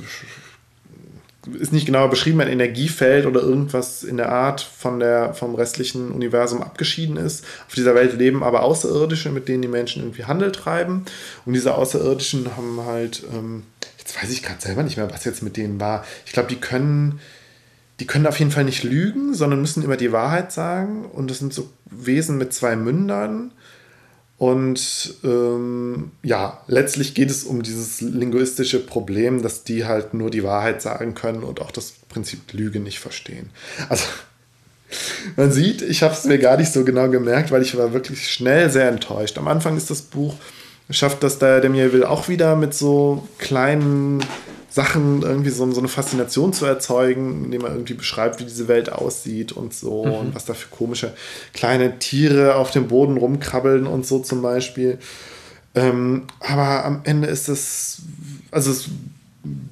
ist nicht genau beschrieben, ein Energiefeld oder irgendwas in der Art von der, vom restlichen Universum abgeschieden ist. Auf dieser Welt leben aber Außerirdische, mit denen die Menschen irgendwie Handel treiben. Und diese Außerirdischen haben halt, ähm, jetzt weiß ich gerade selber nicht mehr, was jetzt mit denen war. Ich glaube, die können die können auf jeden Fall nicht lügen, sondern müssen immer die Wahrheit sagen. Und das sind so Wesen mit zwei Mündern. Und ähm, ja, letztlich geht es um dieses linguistische Problem, dass die halt nur die Wahrheit sagen können und auch das Prinzip Lüge nicht verstehen. Also man sieht, ich habe es mir gar nicht so genau gemerkt, weil ich war wirklich schnell sehr enttäuscht. Am Anfang ist das Buch, schafft das der Demier will auch wieder mit so kleinen Sachen irgendwie so, so, eine Faszination zu erzeugen, indem man irgendwie beschreibt, wie diese Welt aussieht und so mhm. und was da für komische kleine Tiere auf dem Boden rumkrabbeln und so zum Beispiel. Ähm, aber am Ende ist es, also es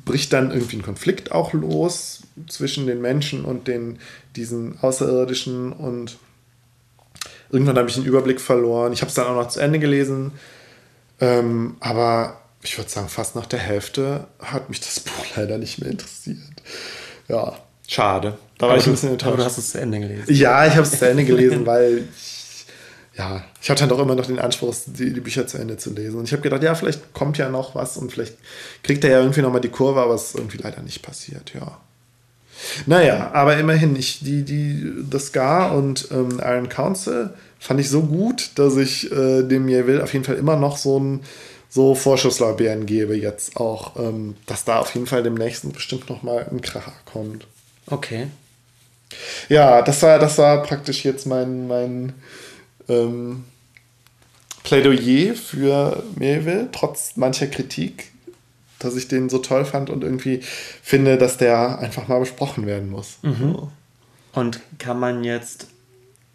bricht dann irgendwie ein Konflikt auch los zwischen den Menschen und den, diesen Außerirdischen und irgendwann habe ich den Überblick verloren. Ich habe es dann auch noch zu Ende gelesen, ähm, aber ich würde sagen, fast nach der Hälfte hat mich das Buch leider nicht mehr interessiert. Ja, schade. Da war ich ein bisschen enttäuscht. Aber du hast es zu Ende gelesen. Ja, ich habe es zu Ende gelesen, weil ich, ja, ich hatte dann doch immer noch den Anspruch, die, die Bücher zu Ende zu lesen. Und ich habe gedacht, ja, vielleicht kommt ja noch was und vielleicht kriegt er ja irgendwie nochmal die Kurve, aber es ist irgendwie leider nicht passiert, ja. Naja, aber immerhin, ich, die, die, das Scar und ähm, Iron Council fand ich so gut, dass ich äh, dem Will auf jeden Fall immer noch so ein so Vorschusslorbeeren gebe jetzt auch, ähm, dass da auf jeden Fall demnächst bestimmt nochmal ein Kracher kommt. Okay. Ja, das war, das war praktisch jetzt mein, mein ähm, Plädoyer für Melville, trotz mancher Kritik, dass ich den so toll fand und irgendwie finde, dass der einfach mal besprochen werden muss. Mhm. Und kann man jetzt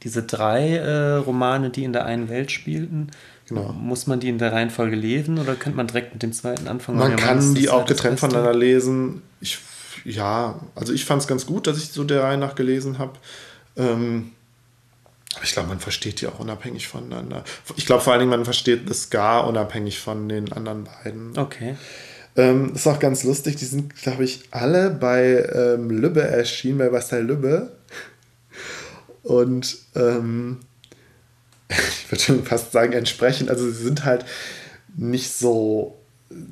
diese drei äh, Romane, die in der einen Welt spielten, Genau. Muss man die in der Reihenfolge lesen oder könnte man direkt mit dem zweiten anfangen? Man kann die auch getrennt voneinander lesen. Ich, ja, also ich fand es ganz gut, dass ich so der Reihe nach gelesen habe. Ähm, aber ich glaube, man versteht die auch unabhängig voneinander. Ich glaube vor allen Dingen, man versteht das gar unabhängig von den anderen beiden. Okay. Ähm, ist auch ganz lustig, die sind, glaube ich, alle bei ähm, Lübbe erschienen, bei Bastei Lübbe. Und ähm, ich würde schon fast sagen, entsprechend. Also sie sind halt nicht so.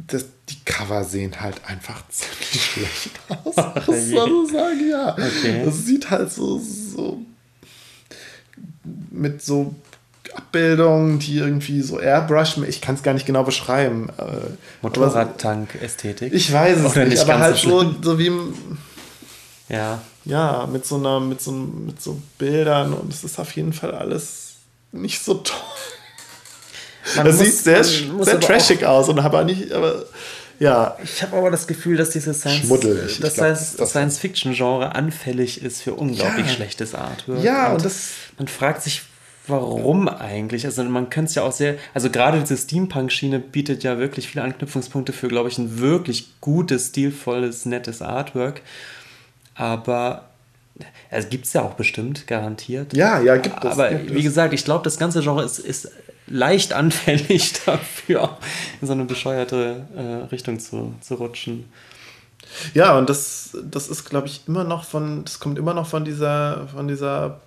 Das, die Cover sehen halt einfach ziemlich schlecht aus. Ach, muss man so sagen, ja. Okay. Das sieht halt so, so mit so Abbildungen, die irgendwie so Airbrush, ich kann es gar nicht genau beschreiben. Äh, Motorradtank-Ästhetik. Ich weiß es nicht, nicht, aber halt so, so wie ja. ja, mit so einer, mit so, mit so Bildern und es ist auf jeden Fall alles nicht so toll. Man das muss, sieht sehr, sehr trashig aus und aber nicht, aber ja. Ich habe aber das Gefühl, dass dieses Science, das glaub, das Science-Fiction-Genre anfällig ist für unglaublich ja. schlechtes Artwork. Ja, und, und das. Man fragt sich, warum eigentlich? Also man könnte es ja auch sehr, also gerade diese Steampunk-Schiene bietet ja wirklich viele Anknüpfungspunkte für, glaube ich, ein wirklich gutes, stilvolles, nettes Artwork. Aber also gibt es ja auch bestimmt, garantiert. Ja, ja, gibt es. Aber gibt wie es. gesagt, ich glaube, das ganze Genre ist, ist leicht anfällig dafür, in so eine bescheuerte äh, Richtung zu, zu rutschen. Ja, und das, das ist, glaube ich, immer noch von, das kommt immer noch von dieser, von dieser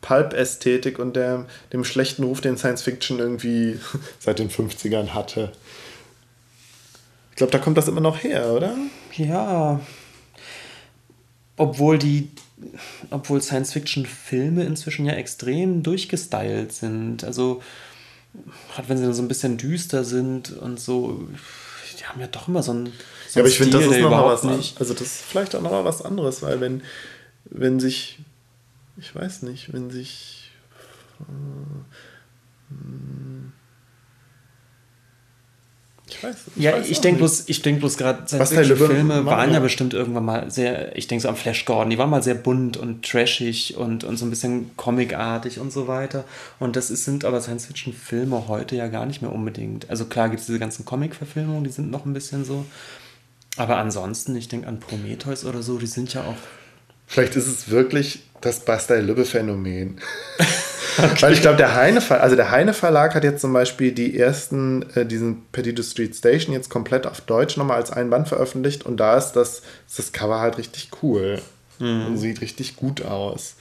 Pulp-Ästhetik und der, dem schlechten Ruf, den Science Fiction irgendwie seit den 50ern hatte. Ich glaube, da kommt das immer noch her, oder? Ja. Obwohl die, obwohl Science-Fiction-Filme inzwischen ja extrem durchgestylt sind. Also, gerade wenn sie so ein bisschen düster sind und so, die haben ja doch immer so ein. So ja, aber ich finde, das ist nochmal was nicht. Also, das ist vielleicht auch nochmal was anderes, weil wenn, wenn sich, ich weiß nicht, wenn sich. Äh, ich weiß. Ich ja, weiß ich denke bloß, ich denke bloß gerade, solche Filme waren ja bestimmt irgendwann mal sehr, ich denke so am Flash Gordon, die waren mal sehr bunt und trashig und, und so ein bisschen comicartig und so weiter. Und das ist, sind aber Science-Fiction-Filme heute ja gar nicht mehr unbedingt. Also klar gibt es diese ganzen Comic-Verfilmungen, die sind noch ein bisschen so. Aber ansonsten, ich denke an Prometheus oder so, die sind ja auch. Vielleicht ist es wirklich das Bastei-Lübbe-Phänomen. Okay. Weil ich glaube, der Heine, also der Heine Verlag hat jetzt zum Beispiel die ersten, äh, diesen Petito Street Station jetzt komplett auf Deutsch nochmal als ein Band veröffentlicht und da ist das, ist das Cover halt richtig cool mhm. und sieht richtig gut aus.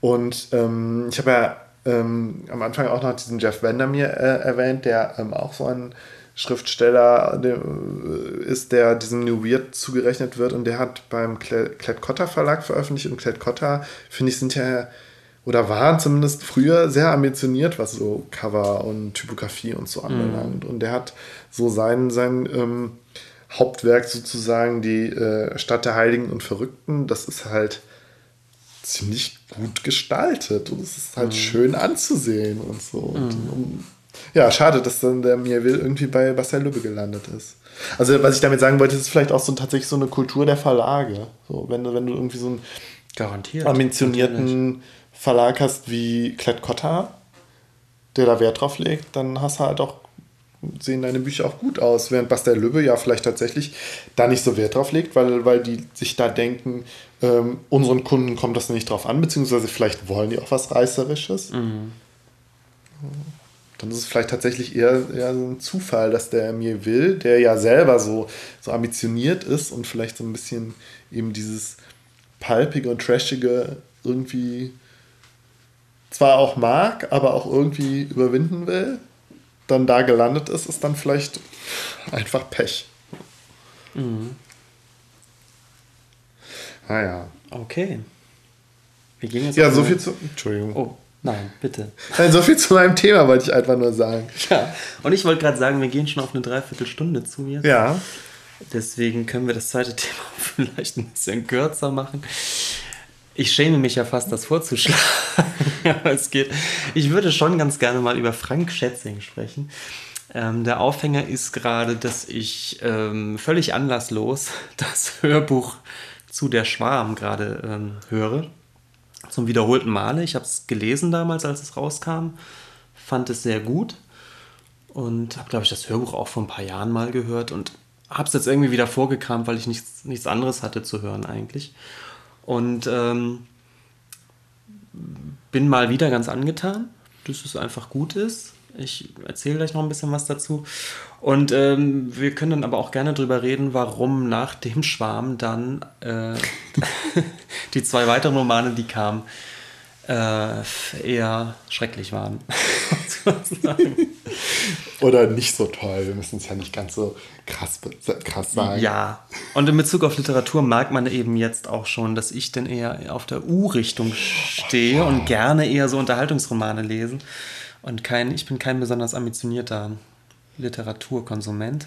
Und ähm, ich habe ja ähm, am Anfang auch noch diesen Jeff Vandermeer äh, erwähnt, der ähm, auch so ein Schriftsteller äh, ist, der diesem New Weird zugerechnet wird und der hat beim Klett-Cotta Verlag veröffentlicht und Klett-Cotta, finde ich, sind ja oder waren zumindest früher sehr ambitioniert, was so Cover und Typografie und so anbelangt. Mhm. Und der hat so sein, sein ähm, Hauptwerk sozusagen, die äh, Stadt der Heiligen und Verrückten, das ist halt ziemlich gut gestaltet und es ist halt mhm. schön anzusehen und so. Mhm. Und, ja, schade, dass dann der mir will irgendwie bei Bastel Lübbe gelandet ist. Also, was ich damit sagen wollte, ist vielleicht auch so tatsächlich so eine Kultur der Verlage. So, wenn, wenn du irgendwie so einen Garantiert, ambitionierten. Verlag hast wie Klett Cotta, der da Wert drauf legt, dann hast du halt auch, sehen deine Bücher auch gut aus. Während Bastel Lübbe ja vielleicht tatsächlich da nicht so Wert drauf legt, weil, weil die sich da denken, ähm, unseren Kunden kommt das nicht drauf an, beziehungsweise vielleicht wollen die auch was Reißerisches. Mhm. Dann ist es vielleicht tatsächlich eher, eher so ein Zufall, dass der mir will, der ja selber so, so ambitioniert ist und vielleicht so ein bisschen eben dieses palpige und trashige irgendwie zwar auch mag, aber auch irgendwie überwinden will, dann da gelandet ist, ist dann vielleicht einfach Pech. Mhm. Naja. Ah, okay. Wir gehen jetzt. Ja, so viel zu. Entschuldigung. Oh, nein, bitte. Nein, so viel zu meinem Thema wollte ich einfach nur sagen. Ja, und ich wollte gerade sagen, wir gehen schon auf eine Dreiviertelstunde zu jetzt. Ja. Deswegen können wir das zweite Thema vielleicht ein bisschen kürzer machen. Ich schäme mich ja fast, das vorzuschlagen. Aber es geht. Ich würde schon ganz gerne mal über Frank Schätzing sprechen. Ähm, der Aufhänger ist gerade, dass ich ähm, völlig anlasslos das Hörbuch zu Der Schwarm gerade ähm, höre. Zum wiederholten Male. Ich habe es gelesen damals, als es rauskam. Fand es sehr gut. Und habe, glaube ich, das Hörbuch auch vor ein paar Jahren mal gehört. Und habe es jetzt irgendwie wieder vorgekramt, weil ich nichts, nichts anderes hatte zu hören eigentlich. Und ähm, bin mal wieder ganz angetan, dass es einfach gut ist. Ich erzähle gleich noch ein bisschen was dazu. Und ähm, wir können dann aber auch gerne drüber reden, warum nach dem Schwarm dann äh, die zwei weiteren Romane, die kamen, äh, eher schrecklich waren. Oder nicht so toll. Wir müssen es ja nicht ganz so krass, krass sagen. Ja. Und in Bezug auf Literatur mag man eben jetzt auch schon, dass ich denn eher auf der U-Richtung stehe oh. und gerne eher so Unterhaltungsromane lesen. Und kein, ich bin kein besonders ambitionierter Literaturkonsument.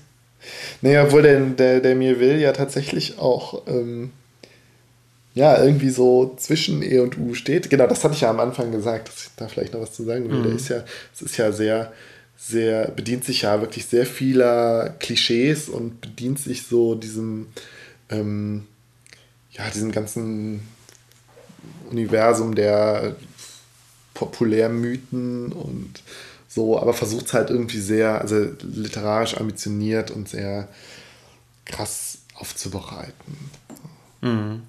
Naja, obwohl der, der, der mir will ja tatsächlich auch ähm, ja, irgendwie so zwischen E und U steht. Genau, das hatte ich ja am Anfang gesagt, dass ich da vielleicht noch was zu sagen will. Mhm. Der ist ja, es ist ja sehr, sehr, bedient sich ja wirklich sehr vieler Klischees und bedient sich so diesem, ähm, ja, diesem ganzen Universum der Populärmythen und so, aber versucht es halt irgendwie sehr, also literarisch ambitioniert und sehr krass aufzubereiten. Mhm.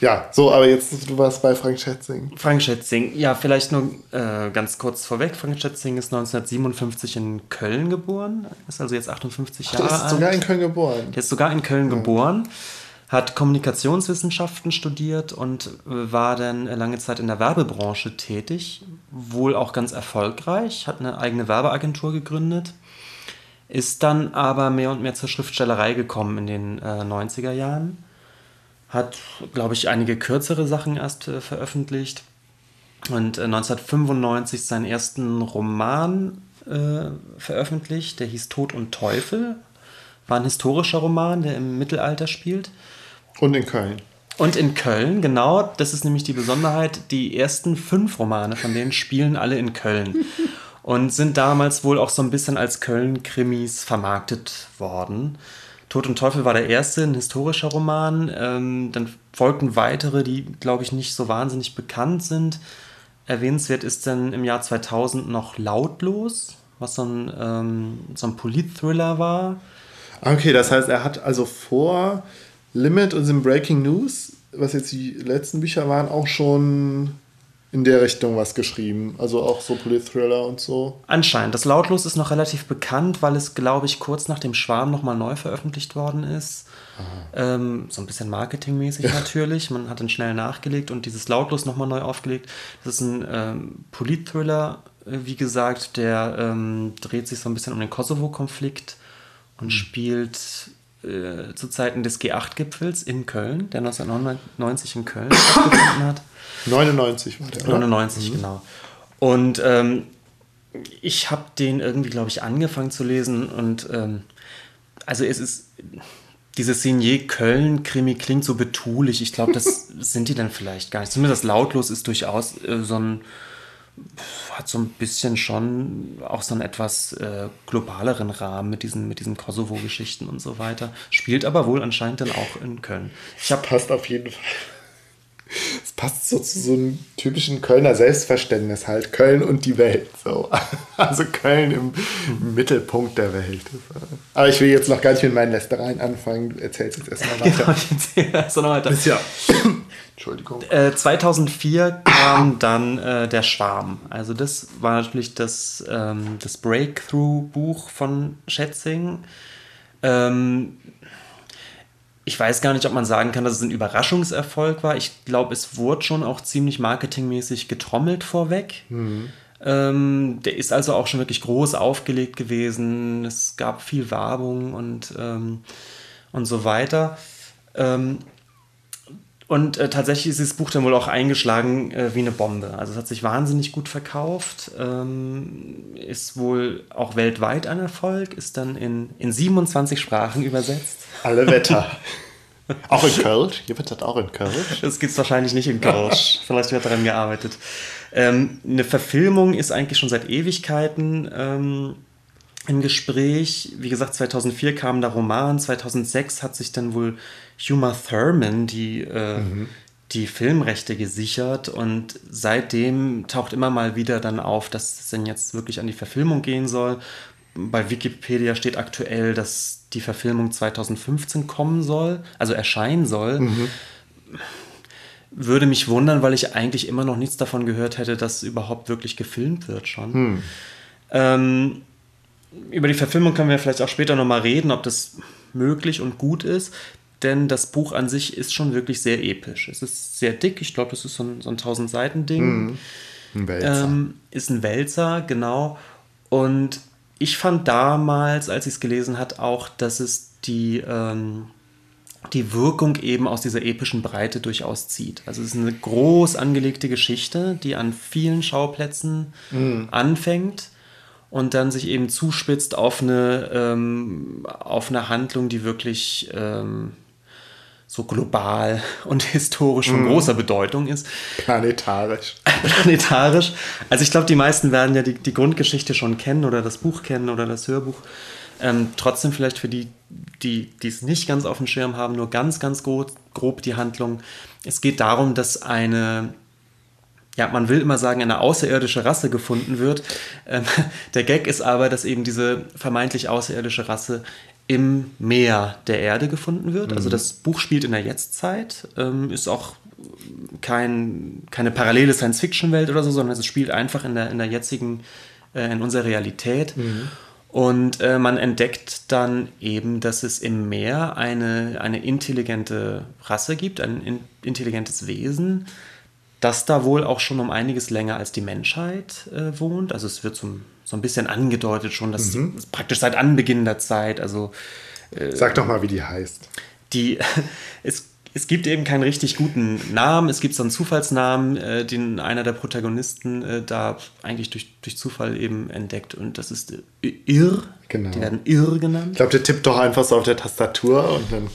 Ja, so, aber jetzt, du warst bei Frank Schätzing. Frank Schätzing, ja, vielleicht nur äh, ganz kurz vorweg. Frank Schätzing ist 1957 in Köln geboren, ist also jetzt 58 Jahre alt. Der ist sogar in Köln geboren. Der ist sogar in Köln ja. geboren, hat Kommunikationswissenschaften studiert und äh, war dann lange Zeit in der Werbebranche tätig, wohl auch ganz erfolgreich, hat eine eigene Werbeagentur gegründet, ist dann aber mehr und mehr zur Schriftstellerei gekommen in den äh, 90er Jahren hat, glaube ich, einige kürzere Sachen erst äh, veröffentlicht und äh, 1995 seinen ersten Roman äh, veröffentlicht, der hieß Tod und Teufel. War ein historischer Roman, der im Mittelalter spielt. Und in Köln. Und in Köln, genau, das ist nämlich die Besonderheit, die ersten fünf Romane von denen spielen alle in Köln und sind damals wohl auch so ein bisschen als Köln-Krimis vermarktet worden. Tod und Teufel war der erste, ein historischer Roman. Ähm, dann folgten weitere, die, glaube ich, nicht so wahnsinnig bekannt sind. Erwähnenswert ist dann im Jahr 2000 noch Lautlos, was so ein, ähm, so ein Polit-Thriller war. Okay, das heißt, er hat also vor Limit und im Breaking News, was jetzt die letzten Bücher waren, auch schon in der Richtung was geschrieben. Also auch so Polit-Thriller und so. Anscheinend. Das Lautlos ist noch relativ bekannt, weil es, glaube ich, kurz nach dem Schwarm nochmal neu veröffentlicht worden ist. Ähm, so ein bisschen marketingmäßig natürlich. Man hat dann schnell nachgelegt und dieses Lautlos nochmal neu aufgelegt. Das ist ein ähm, Polit-Thriller, äh, wie gesagt, der ähm, dreht sich so ein bisschen um den Kosovo-Konflikt und mhm. spielt äh, zu Zeiten des G8-Gipfels in Köln, der 1999 in Köln stattgefunden hat. 99 war der, oder? 99, mhm. genau. Und ähm, ich habe den irgendwie, glaube ich, angefangen zu lesen und ähm, also es ist dieses Signier Köln-Krimi klingt so betulich. Ich glaube, das sind die dann vielleicht gar nicht. Zumindest das Lautlos ist durchaus äh, so ein, hat so ein bisschen schon auch so einen etwas äh, globaleren Rahmen mit diesen, mit diesen Kosovo-Geschichten und so weiter. Spielt aber wohl anscheinend dann auch in Köln. Ich hab, passt auf jeden Fall. Es passt so zu so einem typischen Kölner Selbstverständnis halt. Köln und die Welt. So. Also Köln im Mittelpunkt der Welt. Aber ich will jetzt noch gar nicht mit meinen Lästereien anfangen. Du erzählst jetzt erstmal weiter. Genau, ich erzähle erst noch weiter. ja. Entschuldigung. Äh, 2004 kam dann äh, Der Schwarm. Also das war natürlich das, ähm, das Breakthrough-Buch von Schätzing. Ähm, ich weiß gar nicht, ob man sagen kann, dass es ein Überraschungserfolg war. Ich glaube, es wurde schon auch ziemlich marketingmäßig getrommelt vorweg. Mhm. Ähm, der ist also auch schon wirklich groß aufgelegt gewesen. Es gab viel Werbung und, ähm, und so weiter. Ähm, und äh, tatsächlich ist dieses Buch dann wohl auch eingeschlagen äh, wie eine Bombe. Also es hat sich wahnsinnig gut verkauft, ähm, ist wohl auch weltweit ein Erfolg, ist dann in, in 27 Sprachen übersetzt. Alle Wetter. auch in Kölsch? Ihr wird das auch in Kölsch? Das gibt es wahrscheinlich nicht in Kölsch. Vielleicht wird daran gearbeitet. Ähm, eine Verfilmung ist eigentlich schon seit Ewigkeiten ähm, im Gespräch. Wie gesagt, 2004 kam der Roman, 2006 hat sich dann wohl Huma Thurman die, äh, mhm. die Filmrechte gesichert und seitdem taucht immer mal wieder dann auf, dass es denn jetzt wirklich an die Verfilmung gehen soll. Bei Wikipedia steht aktuell, dass die Verfilmung 2015 kommen soll, also erscheinen soll. Mhm. Würde mich wundern, weil ich eigentlich immer noch nichts davon gehört hätte, dass überhaupt wirklich gefilmt wird schon. Mhm. Ähm, über die Verfilmung können wir vielleicht auch später nochmal reden, ob das möglich und gut ist denn das Buch an sich ist schon wirklich sehr episch. Es ist sehr dick, ich glaube, das ist so ein, so ein 1000 Seiten Ding. Mhm. Ein Wälzer. Ähm, ist ein Wälzer, genau. Und ich fand damals, als ich es gelesen hat, auch, dass es die, ähm, die Wirkung eben aus dieser epischen Breite durchaus zieht. Also es ist eine groß angelegte Geschichte, die an vielen Schauplätzen mhm. anfängt und dann sich eben zuspitzt auf eine, ähm, auf eine Handlung, die wirklich ähm, so global und historisch von mm. großer Bedeutung ist. Planetarisch. Planetarisch. Also ich glaube, die meisten werden ja die, die Grundgeschichte schon kennen oder das Buch kennen oder das Hörbuch. Ähm, trotzdem vielleicht für die, die es nicht ganz auf dem Schirm haben, nur ganz, ganz grob, grob die Handlung. Es geht darum, dass eine ja, man will immer sagen, eine außerirdische Rasse gefunden wird. Ähm, der Gag ist aber, dass eben diese vermeintlich außerirdische Rasse im Meer der Erde gefunden wird. Also das Buch spielt in der Jetztzeit, ähm, ist auch kein, keine parallele Science-Fiction-Welt oder so, sondern es spielt einfach in der, in der jetzigen, äh, in unserer Realität. Und äh, man entdeckt dann eben, dass es im Meer eine, eine intelligente Rasse gibt, ein in, intelligentes Wesen, das da wohl auch schon um einiges länger als die Menschheit äh, wohnt. Also es wird zum, so ein bisschen angedeutet schon, dass es praktisch seit Anbeginn der Zeit, also Sag doch mal, wie die heißt. die, es, es gibt eben keinen richtig guten Namen. Es gibt so einen Zufallsnamen, äh, den einer der Protagonisten äh, da eigentlich durch, durch Zufall eben entdeckt. Und das ist äh, Irr. Genau. Die werden Irr Ich genannt. glaube, der tippt doch einfach so auf der Tastatur und dann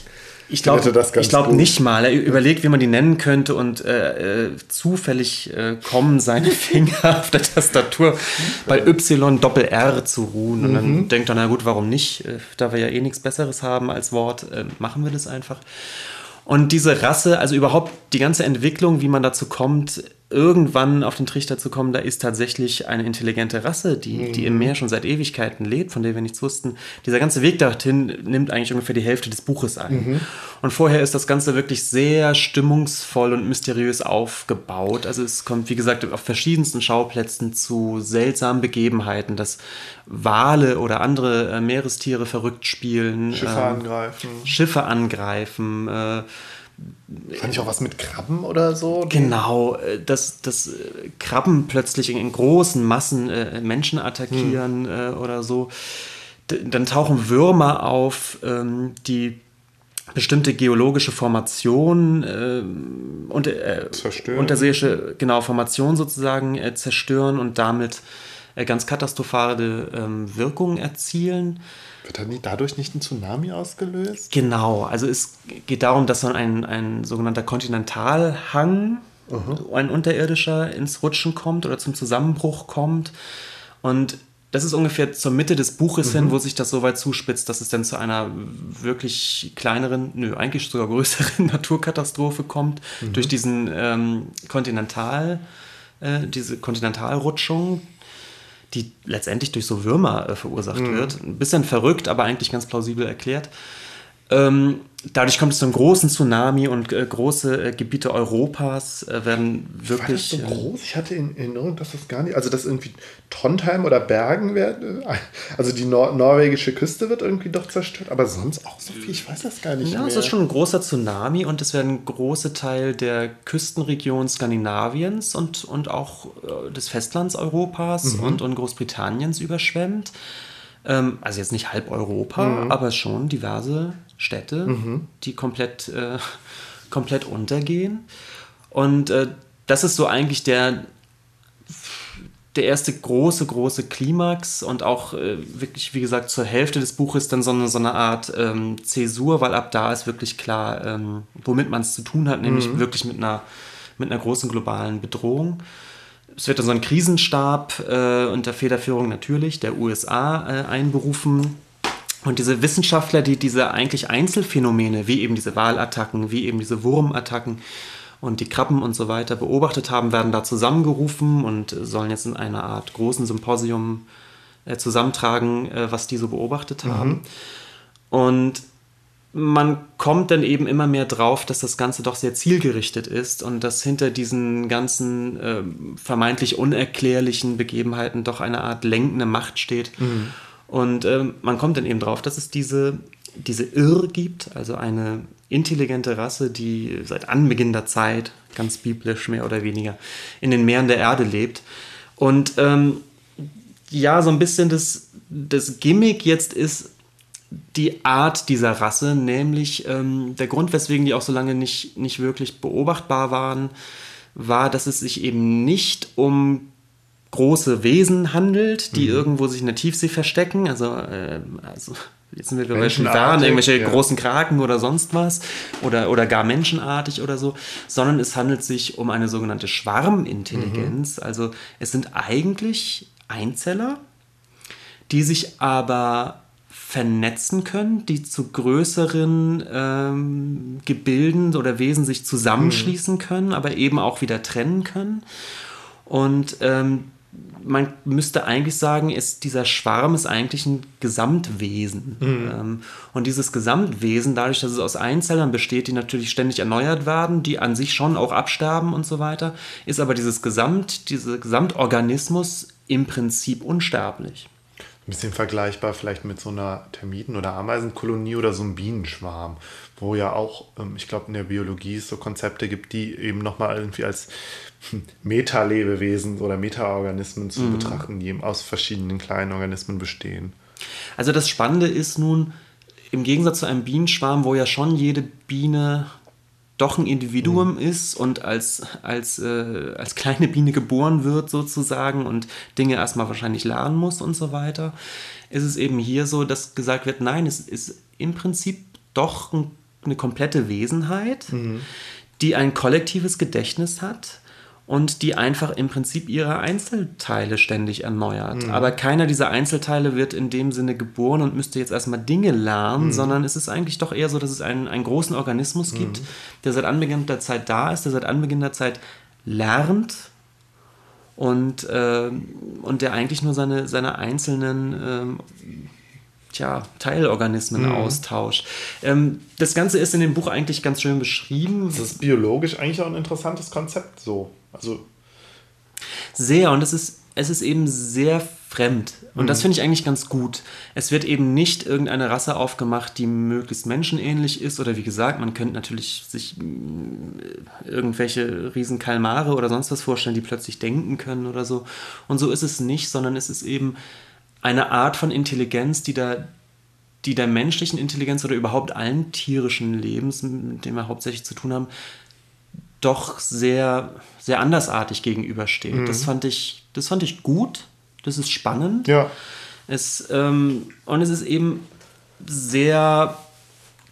Ich glaube glaub nicht mal. Er überlegt, wie man die nennen könnte und äh, äh, zufällig äh, kommen seine Finger auf der Tastatur bei Y Doppel R zu ruhen. Und Mhm. dann denkt er, na gut, warum nicht? Äh, da wir ja eh nichts Besseres haben als Wort, äh, machen wir das einfach. Und diese Rasse, also überhaupt die ganze Entwicklung, wie man dazu kommt, irgendwann auf den Trichter zu kommen, da ist tatsächlich eine intelligente Rasse, die, die im Meer schon seit Ewigkeiten lebt, von der wir nichts wussten. Dieser ganze Weg dorthin nimmt eigentlich ungefähr die Hälfte des Buches ein. Und vorher ist das Ganze wirklich sehr stimmungsvoll und mysteriös aufgebaut. Also es kommt, wie gesagt, auf verschiedensten Schauplätzen zu seltsamen Begebenheiten, dass Wale oder andere äh, Meerestiere verrückt spielen. Schiffe ähm, angreifen. Schiffe angreifen. Äh, Fand ich auch was mit Krabben oder so? genau, äh, dass, dass äh, Krabben plötzlich in, großen Massen äh, Menschen attackieren Hm. äh, oder so. D dann tauchen Würmer auf, ähm, die bestimmte geologische Formationen ähm, und äh, Zerstören. unterseeische genau Formationen sozusagen zerstören und damit ganz katastrophale ähm, Wirkungen erzielen. Wird dann dadurch nicht ein Tsunami ausgelöst? Genau, also es geht darum, dass dann ein, ein sogenannter Kontinentalhang, ein unterirdischer, ins Rutschen kommt oder zum Zusammenbruch kommt. Und das ist ungefähr zur Mitte des Buches hin, wo sich das so weit zuspitzt, dass es dann zu einer wirklich kleineren, nö, eigentlich sogar größeren Naturkatastrophe kommt, durch diesen ähm, Kontinental, äh, diese Kontinentalrutschung, die letztendlich durch so Würmer äh, verursacht wird. Ein bisschen verrückt, aber eigentlich ganz plausibel erklärt. Ähm, dadurch kommt es zu einem großen Tsunami und äh, große äh, Gebiete Europas äh, werden War das wirklich. so äh, groß? Ich hatte in Erinnerung, dass das gar nicht. Also, dass irgendwie Trondheim oder Bergen werden. Also, die nor norwegische Küste wird irgendwie doch zerstört. Aber sonst auch so viel. Ich weiß das gar nicht. Ja, mehr. es ist schon ein großer Tsunami und es werden große Teil der Küstenregion Skandinaviens und, und auch äh, des Festlands Europas und, und Großbritanniens überschwemmt. Ähm, also jetzt nicht halb Europa, aber schon diverse Städte, die komplett, äh, komplett untergehen. Und äh, das ist so eigentlich der, der erste große, große Klimax und auch äh, wirklich, wie gesagt, zur Hälfte des Buches dann so eine, so eine Art ähm, Zäsur, weil ab da ist wirklich klar, ähm, womit man es zu tun hat, nämlich wirklich mit einer, mit einer großen globalen Bedrohung. Es wird dann so ein Krisenstab äh, unter Federführung natürlich der USA äh, einberufen. Und diese Wissenschaftler, die diese eigentlich Einzelfänomene, wie eben diese Walattacken, wie eben diese Wurmattacken und die Krabben und so weiter beobachtet haben, werden da zusammengerufen und sollen jetzt in einer Art großen Symposium äh, zusammentragen, äh, was die so beobachtet haben. Und man kommt dann eben immer mehr drauf, dass das Ganze doch sehr zielgerichtet ist und dass hinter diesen ganzen ähm, vermeintlich unerklärlichen Begebenheiten doch eine Art lenkende Macht steht. Und ähm, man kommt dann eben drauf, dass es diese, diese Irr gibt, also eine intelligente Rasse, die seit Anbeginn der Zeit, ganz biblisch mehr oder weniger, in den Meeren der Erde lebt. Und ähm, ja, so ein bisschen das, das Gimmick jetzt ist, die Art dieser Rasse, nämlich ähm, der Grund, weswegen die auch so lange nicht, nicht wirklich beobachtbar waren, war, dass es sich eben nicht um große Wesen handelt, die irgendwo sich in der Tiefsee verstecken. Also, äh, also jetzt sind wir bei Schwaren, irgendwelche ja. großen Kraken oder sonst was oder, oder gar menschenartig oder so, sondern es handelt sich um eine sogenannte Schwarmintelligenz. Also es sind eigentlich Einzeller, die sich aber vernetzen können, die zu größeren ähm, Gebilden oder Wesen sich zusammenschließen können, aber eben auch wieder trennen können. Und ähm, man müsste eigentlich sagen, ist, dieser Schwarm ist eigentlich ein Gesamtwesen. Mhm. Ähm, und dieses Gesamtwesen, dadurch, dass es aus Einzellern besteht, die natürlich ständig erneuert werden, die an sich schon auch absterben und so weiter, ist aber dieses Gesamt, dieser Gesamtorganismus im Prinzip unsterblich. Ein bisschen vergleichbar vielleicht mit so einer Termiten- oder Ameisenkolonie oder so einem Bienenschwarm, wo ja auch, ähm, ich glaube, in der Biologie es so Konzepte gibt, die eben nochmal irgendwie als Metalebewesen oder Metaorganismen zu mhm. betrachten, die eben aus verschiedenen kleinen Organismen bestehen. Also das Spannende ist nun, im Gegensatz zu einem Bienenschwarm, wo ja schon jede Biene doch ein Individuum mhm. ist und als, als, äh, als kleine Biene geboren wird sozusagen und Dinge erstmal wahrscheinlich lernen muss und so weiter, ist es eben hier so, dass gesagt wird, nein, es ist im Prinzip doch ein, eine komplette Wesenheit, mhm. die ein kollektives Gedächtnis hat und die einfach im Prinzip ihre Einzelteile ständig erneuert. Mhm. Aber keiner dieser Einzelteile wird in dem Sinne geboren und müsste jetzt erstmal Dinge lernen, mhm. sondern es ist eigentlich doch eher so, dass es einen, einen großen Organismus gibt, mhm. der seit Anbeginn der Zeit da ist, der seit Anbeginn der Zeit lernt und, äh, und der eigentlich nur seine, seine einzelnen ähm, tja, Teilorganismen mhm. Ähm, das Ganze ist in dem Buch eigentlich ganz schön beschrieben. Das ist biologisch eigentlich auch ein interessantes Konzept so. Also sehr und es ist es ist eben sehr fremd und mhm. das finde ich eigentlich ganz gut. Es wird eben nicht irgendeine Rasse aufgemacht, die möglichst menschenähnlich ist oder wie gesagt, man könnte natürlich sich äh, irgendwelche riesen Kalmare oder sonst was vorstellen, die plötzlich denken können oder so und so ist es nicht, sondern es ist eben eine Art von Intelligenz, die da die der menschlichen Intelligenz oder überhaupt allen tierischen Lebens, mit dem wir hauptsächlich zu tun haben, doch sehr, sehr andersartig gegenübersteht. Mhm. Das, fand ich, das fand ich gut, das ist spannend. Ja. Es, ähm, und es ist eben sehr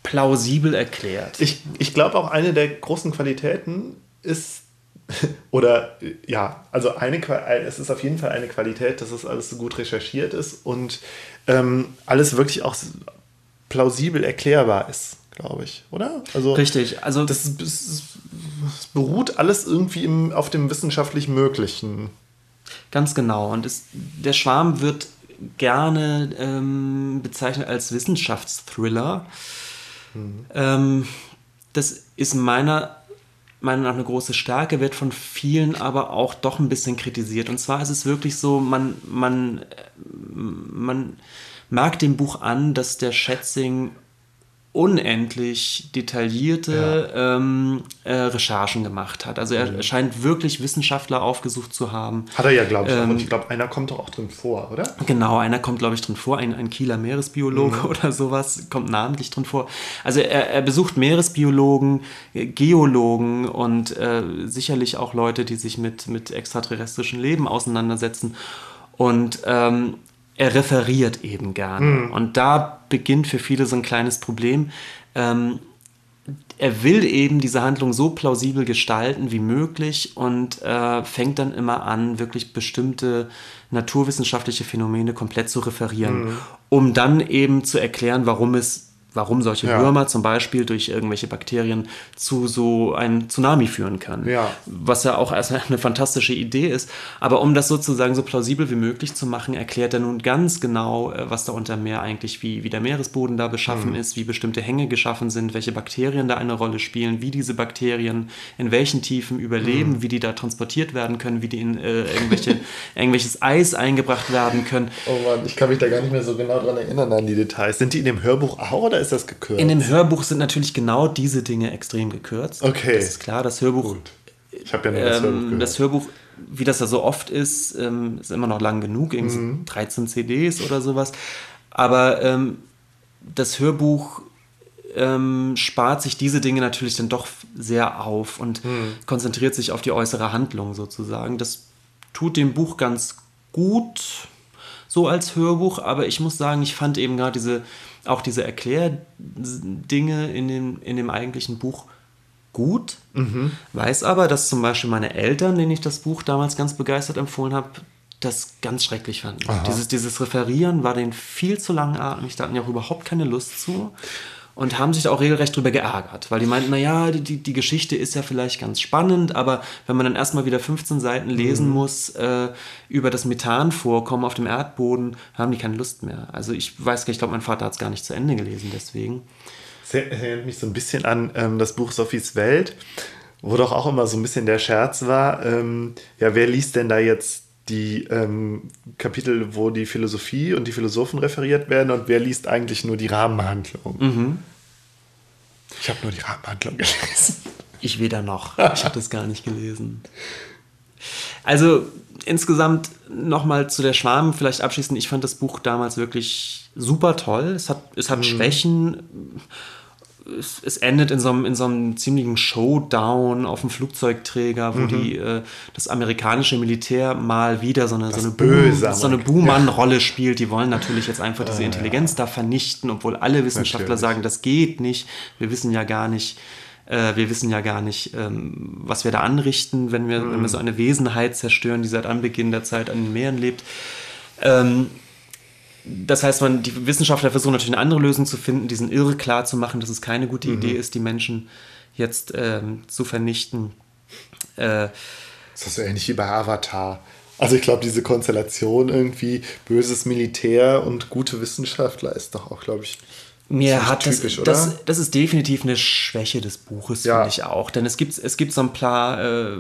plausibel erklärt. Ich, ich glaube auch eine der großen Qualitäten ist, oder ja, also eine, es ist auf jeden Fall eine Qualität, dass es alles so gut recherchiert ist und ähm, alles wirklich auch plausibel erklärbar ist glaube ich, oder? Also Richtig, also das, das, das beruht alles irgendwie im, auf dem wissenschaftlich Möglichen. Ganz genau. Und es, der Schwarm wird gerne ähm, bezeichnet als Wissenschaftsthriller. Mhm. Ähm, das ist meiner Meinung nach eine große Stärke, wird von vielen aber auch doch ein bisschen kritisiert. Und zwar ist es wirklich so, man, man, man merkt dem Buch an, dass der Schätzing unendlich detaillierte ja. ähm, äh, Recherchen gemacht hat. Also er mhm. scheint wirklich Wissenschaftler aufgesucht zu haben. Hat er ja, glaube ich. Ähm, und ich glaube, einer kommt doch auch drin vor, oder? Genau, einer kommt, glaube ich, drin vor. Ein, ein Kieler Meeresbiologe mhm. oder sowas kommt namentlich drin vor. Also er, er besucht Meeresbiologen, Geologen und äh, sicherlich auch Leute, die sich mit, mit extraterrestrischem Leben auseinandersetzen. Und ähm, er referiert eben gerne. Mhm. Und da beginnt für viele so ein kleines Problem. Ähm, er will eben diese Handlung so plausibel gestalten wie möglich und äh, fängt dann immer an, wirklich bestimmte naturwissenschaftliche Phänomene komplett zu referieren, mhm. um dann eben zu erklären, warum es warum solche ja. Würmer zum Beispiel durch irgendwelche Bakterien zu so einem Tsunami führen können. Ja. Was ja auch erst eine fantastische Idee ist. Aber um das sozusagen so plausibel wie möglich zu machen, erklärt er nun ganz genau, äh, was da unter Meer eigentlich, wie, wie der Meeresboden da beschaffen mhm. ist, wie bestimmte Hänge geschaffen sind, welche Bakterien da eine Rolle spielen, wie diese Bakterien in welchen Tiefen überleben, mhm. wie die da transportiert werden können, wie die in äh, irgendwelche, irgendwelches Eis eingebracht werden können. Oh Mann, ich kann mich da gar nicht mehr so genau dran erinnern an die Details. Sind die in dem Hörbuch auch oder ist das gekürzt? In dem Hörbuch sind natürlich genau diese Dinge extrem gekürzt. Okay. Das ist klar, das Hörbuch. Gut. Ich habe ja nur das ähm, Hörbuch gehört. Das Hörbuch, wie das da so oft ist, ähm, ist immer noch lang genug, irgendwie mhm. 13 CDs oder sowas. Aber ähm, das Hörbuch ähm, spart sich diese Dinge natürlich dann doch sehr auf und mhm. konzentriert sich auf die äußere Handlung sozusagen. Das tut dem Buch ganz gut, so als Hörbuch, aber ich muss sagen, ich fand eben gerade diese auch diese Erklärdinge in dem, in dem eigentlichen Buch gut, mhm. weiß aber, dass zum Beispiel meine Eltern, denen ich das Buch damals ganz begeistert empfohlen habe, das ganz schrecklich fanden. Dieses, dieses Referieren war denen viel zu langatmig, da hatten ja auch überhaupt keine Lust zu. Und haben sich da auch regelrecht drüber geärgert, weil die meinten, naja, die, die Geschichte ist ja vielleicht ganz spannend, aber wenn man dann erstmal wieder 15 Seiten lesen mhm. muss äh, über das Methanvorkommen auf dem Erdboden, haben die keine Lust mehr. Also ich weiß gar nicht, ich glaube, mein Vater hat es gar nicht zu Ende gelesen, deswegen. Das erinnert mich so ein bisschen an ähm, das Buch Sophies Welt, wo doch auch immer so ein bisschen der Scherz war, ähm, ja, wer liest denn da jetzt die ähm, Kapitel, wo die Philosophie und die Philosophen referiert werden und wer liest eigentlich nur die Rahmenhandlung? Mhm. Ich habe nur die Rahmenhandlung gelesen. Ich weder noch. Ich habe das gar nicht gelesen. Also insgesamt nochmal zu der Schwarm vielleicht abschließend. Ich fand das Buch damals wirklich super toll. Es hat, es hat mhm. Schwächen es, es, endet in so, einem, in so einem ziemlichen Showdown auf dem Flugzeugträger, wo mhm. die, äh, das amerikanische Militär mal wieder so eine, so eine, Boom, so eine Buhmann-Rolle spielt. Die wollen natürlich jetzt einfach diese Intelligenz da vernichten, obwohl alle Wissenschaftler natürlich. sagen, das geht nicht. Wir wissen ja gar nicht, äh, wir wissen ja gar nicht, ähm, was wir da anrichten, wenn wir, mhm. wenn wir so eine Wesenheit zerstören, die seit Anbeginn der Zeit an den Meeren lebt. Ähm, das heißt, man, die Wissenschaftler versuchen natürlich eine andere Lösung zu finden, diesen Irre klar zu machen, dass es keine gute mhm. Idee ist, die Menschen jetzt ähm, zu vernichten. Äh, das ist so ähnlich wie bei Avatar. Also ich glaube, diese Konstellation irgendwie böses Militär und gute Wissenschaftler ist doch auch, glaube ich, mir hat typisch, das, das, das, ist definitiv eine Schwäche des Buches, ja. finde ich auch. Denn es gibt, es gibt so ein paar äh,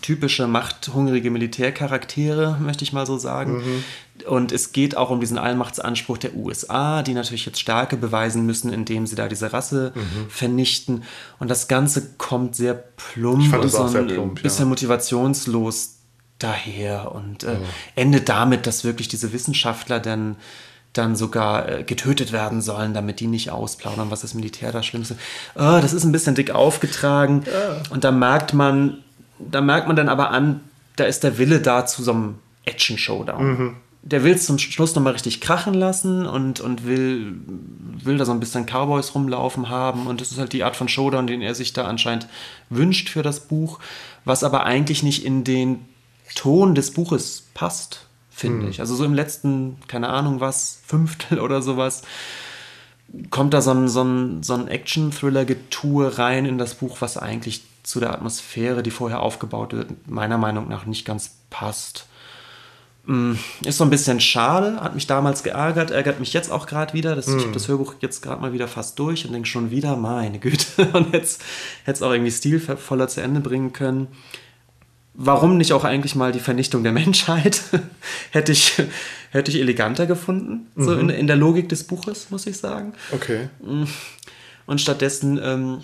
typische machthungrige Militärcharaktere, möchte ich mal so sagen. Mhm. Und es geht auch um diesen Allmachtsanspruch der USA, die natürlich jetzt Stärke beweisen müssen, indem sie da diese Rasse mhm. vernichten. Und das Ganze kommt sehr plump und so ein plump, bisschen ja. motivationslos daher und äh, mhm. endet damit, dass wirklich diese Wissenschaftler dann dann sogar äh, getötet werden sollen, damit die nicht ausplaudern, was das Militär da Schlimmste. Oh, das ist ein bisschen dick aufgetragen. Ja. Und da merkt man, da merkt man dann aber an, da ist der Wille da zu so einem Action-Showdown. Mhm. Der will es zum Schluss nochmal richtig krachen lassen und, und will, will da so ein bisschen Cowboys rumlaufen haben. Und das ist halt die Art von Showdown, den er sich da anscheinend wünscht für das Buch, was aber eigentlich nicht in den Ton des Buches passt finde mhm. ich. Also so im letzten, keine Ahnung was, Fünftel oder sowas, kommt da so ein, so ein, so ein Action-Thriller-Getue rein in das Buch, was eigentlich zu der Atmosphäre, die vorher aufgebaut wird, meiner Meinung nach nicht ganz passt. Mm, ist so ein bisschen schade, hat mich damals geärgert, ärgert mich jetzt auch gerade wieder. Das, mm. Ich habe hm. das Hörbuch jetzt gerade mal wieder fast durch und denke schon wieder, meine Güte, und jetzt hätte es auch irgendwie stilvoller zu Ende bringen können warum nicht auch eigentlich mal die Vernichtung der Menschheit? hätte, ich, hätte ich eleganter gefunden, mhm. so in, in der Logik des Buches, muss ich sagen. Okay. Mm. Und stattdessen, ähm,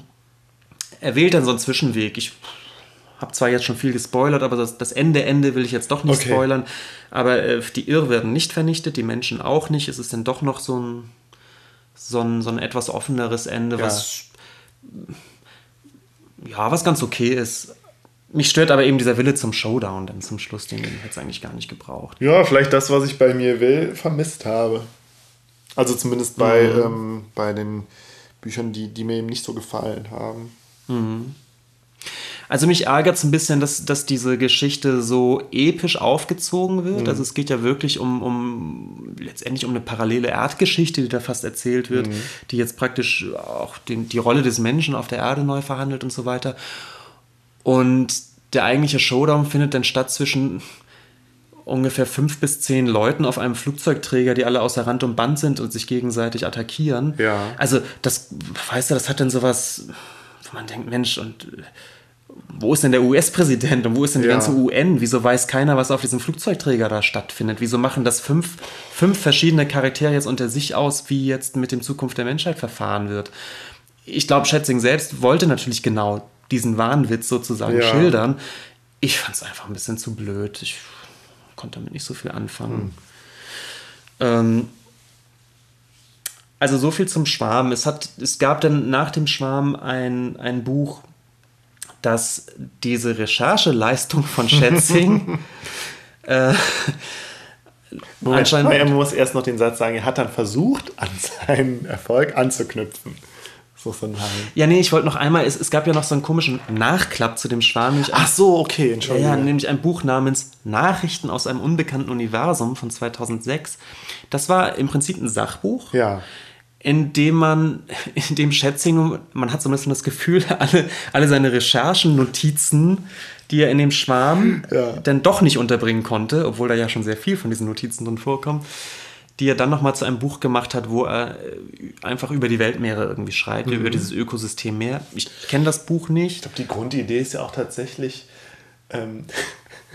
er wählt dann so einen Zwischenweg. Ich habe zwar jetzt schon viel gespoilert, aber das, das Ende, Ende will ich jetzt doch nicht okay. spoilern. Aber äh, die Irr werden nicht vernichtet, die Menschen auch nicht. Es ist dann doch noch so ein, so ein, so ein etwas offeneres Ende, ja. was ja, was ganz okay ist. Mich stört aber eben dieser Wille zum Showdown dann zum Schluss, den hätte es eigentlich gar nicht gebraucht. Ja, vielleicht das, was ich bei mir will, vermisst habe. Also zumindest bei, mhm. ähm, bei den Büchern, die, die mir eben nicht so gefallen haben. Mhm. Also mich ärgert es ein bisschen, dass, dass diese Geschichte so episch aufgezogen wird. Mhm. Also es geht ja wirklich um, um letztendlich um eine parallele Erdgeschichte, die da fast erzählt wird, mhm. die jetzt praktisch auch den, die Rolle des Menschen auf der Erde neu verhandelt und so weiter. Und der eigentliche Showdown findet dann statt zwischen ungefähr fünf bis zehn Leuten auf einem Flugzeugträger, die alle außer Rand und Band sind und sich gegenseitig attackieren. Ja. Also, das, weißt du, das hat dann sowas, wo man denkt, Mensch, und äh, wo ist denn der US-Präsident und wo ist denn die ja. ganze UN? Wieso weiß keiner, was auf diesem Flugzeugträger da stattfindet? Wieso machen das fünf, fünf verschiedene Charaktere jetzt unter sich aus, wie jetzt mit dem Zukunft der Menschheit verfahren wird? Ich glaube, Schätzing selbst wollte natürlich genau diesen Wahnwitz sozusagen ja. schildern. Ich fand es einfach ein bisschen zu blöd. Ich konnte damit nicht so viel anfangen. Hm. Ähm, also so viel zum Schwarm. Es, hat, es gab dann nach dem Schwarm ein, ein Buch, das diese Rechercheleistung von Schätzing äh, Moment, man muss erst noch den Satz sagen, er hat dann versucht, an seinen Erfolg anzuknüpfen. So von Ja, nee, ich wollte noch einmal, es, es gab ja noch so einen komischen Nachklapp zu dem Schwan. Ach so, okay, Entschuldigung. Ja, nämlich ein Buch namens Nachrichten aus einem unbekannten Universum von 2006. Das war im Prinzip ein Sachbuch. Ja. indem man, indem Schätzing, man hat so ein bisschen das Gefühl, alle, alle seine Recherchen, Notizen, die er in dem Schwarm Ja. dann doch nicht unterbringen konnte, obwohl da ja schon sehr viel von diesen Notizen drin vorkommt, die er dann nochmal zu einem Buch gemacht hat, wo er äh, einfach über die Weltmeere irgendwie schreibt, über dieses Ökosystem Meer. Ich kenne das Buch nicht. Ich glaube, die Grundidee ist ja auch tatsächlich, ähm,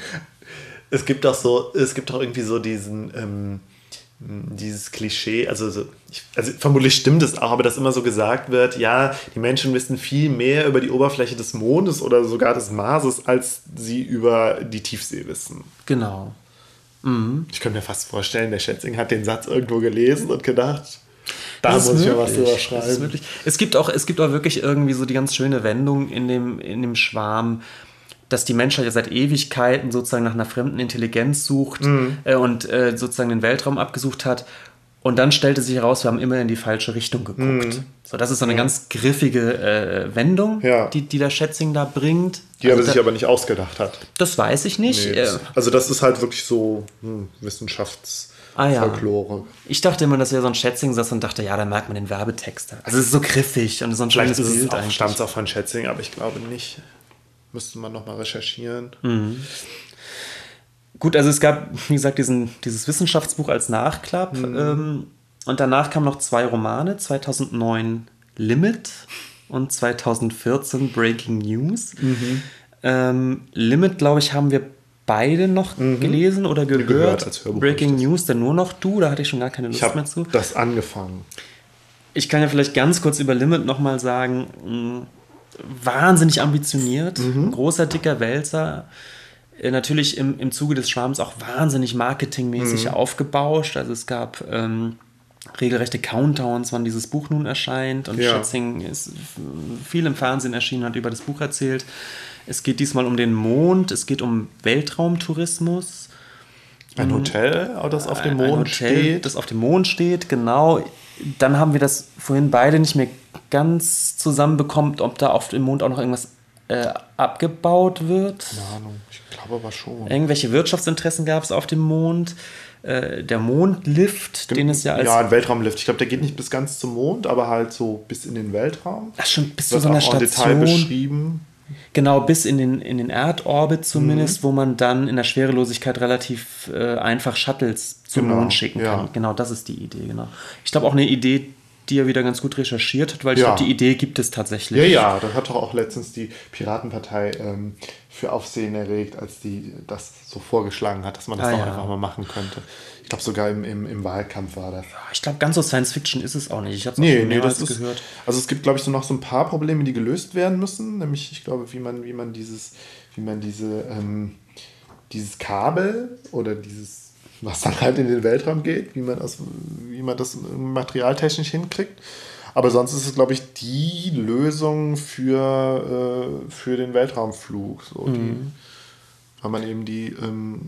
es gibt auch so, es gibt auch irgendwie so diesen, ähm, dieses Klischee, also, so, ich, also vermutlich stimmt es auch, aber dass immer so gesagt wird, ja, die Menschen wissen viel mehr über die Oberfläche des Mondes oder sogar des Marses, als sie über die Tiefsee wissen. Genau. Ich könnte mir fast vorstellen, der Schätzing hat den Satz irgendwo gelesen und gedacht, da muss ich ja was drüber schreiben. es, gibt auch, es gibt auch wirklich irgendwie so die ganz schöne Wendung in dem, in dem Schwarm, dass die Menschheit ja seit Ewigkeiten sozusagen nach einer fremden Intelligenz sucht Mhm. äh, und äh, sozusagen den Weltraum abgesucht hat. Und dann stellte sich heraus, wir haben immer in die falsche Richtung geguckt. So, das ist so eine ganz griffige äh, Wendung, Mhm. Ja. die, die der Schätzing da bringt. Die er Also sich da, aber nicht ausgedacht hat. das weiß ich nicht. Nee, Äh, das, also das ist halt wirklich so hm, Ah, ja. Wissenschaftsfolklore. ich dachte immer, dass er so ein Schätzing saß und dachte, ja, da merkt man den Werbetext. Also es ist so griffig und so ein Vielleicht schönes es Bild eigentlich. stammt es auch von Schätzing, aber ich glaube nicht. Müsste man nochmal recherchieren. Gut, also es gab, wie gesagt, diesen, dieses Wissenschaftsbuch als Nachklapp. Ähm, und danach kamen noch zwei Romane, 2009 Limit und 2014 Breaking News. Ähm, Limit, glaube ich, haben wir beide noch gelesen oder gehört. Gehört als Hörbuch, Breaking. News, dann nur noch du, da hatte ich schon gar keine Lust Ich mehr zu. das angefangen. Ich kann ja vielleicht ganz kurz über Limit nochmal sagen, mh, wahnsinnig ambitioniert, großer, dicker Wälzer. Äh, Natürlich im, im Zuge des Schwarms auch wahnsinnig marketingmäßig aufgebauscht. Also es gab ähm, regelrechte Countdowns, wann dieses Buch nun erscheint. Und Ja. Schätzing ist f- viel im Fernsehen erschienen, hat über das Buch erzählt. Es geht diesmal um den Mond, es geht um Weltraumtourismus. Ein Hotel, das auf dem Ein Mond Hotel, steht. Das auf dem Mond steht, genau. Dann haben wir das vorhin beide nicht mehr ganz zusammenbekommen, ob da auf dem Mond auch noch irgendwas äh, abgebaut wird. Keine Ahnung, ich glaube aber schon. Irgendwelche Wirtschaftsinteressen gab es auf dem Mond. Äh, der Mondlift, den es ja als. ja, ein Weltraumlift. Ich glaube, der geht nicht bis ganz zum Mond, aber halt so bis in den Weltraum. Ach, schon bis zu so einer en Detail Station. beschrieben. Genau, bis in den, in den Erdorbit zumindest, Mhm. wo man dann in der Schwerelosigkeit relativ äh, einfach Shuttles zum Genau, Mond schicken ja. kann. Genau, das ist die Idee, genau. Ich glaube auch eine Idee, die er wieder ganz gut recherchiert hat, weil ich Ja. glaube, die Idee gibt es tatsächlich. Ja, ja, das hat doch auch letztens die Piratenpartei ähm, für Aufsehen erregt, als die das so vorgeschlagen hat, dass man das Ah, doch ja. einfach mal machen könnte. Ich glaube, sogar im, im, im Wahlkampf war das. Ich glaube, ganz so Science Fiction ist es auch nicht. Ich habe es auch Nee, nee, das ist, gehört. Also es gibt, glaube ich, so noch so ein paar Probleme, die gelöst werden müssen. Nämlich, ich glaube, wie man, wie man dieses, wie man diese, ähm, dieses Kabel oder dieses, was dann halt in den Weltraum geht, wie man das, wie man das materialtechnisch hinkriegt. Aber sonst ist es, glaube ich, die Lösung für, äh, für den Weltraumflug. So die, weil man eben die, ähm,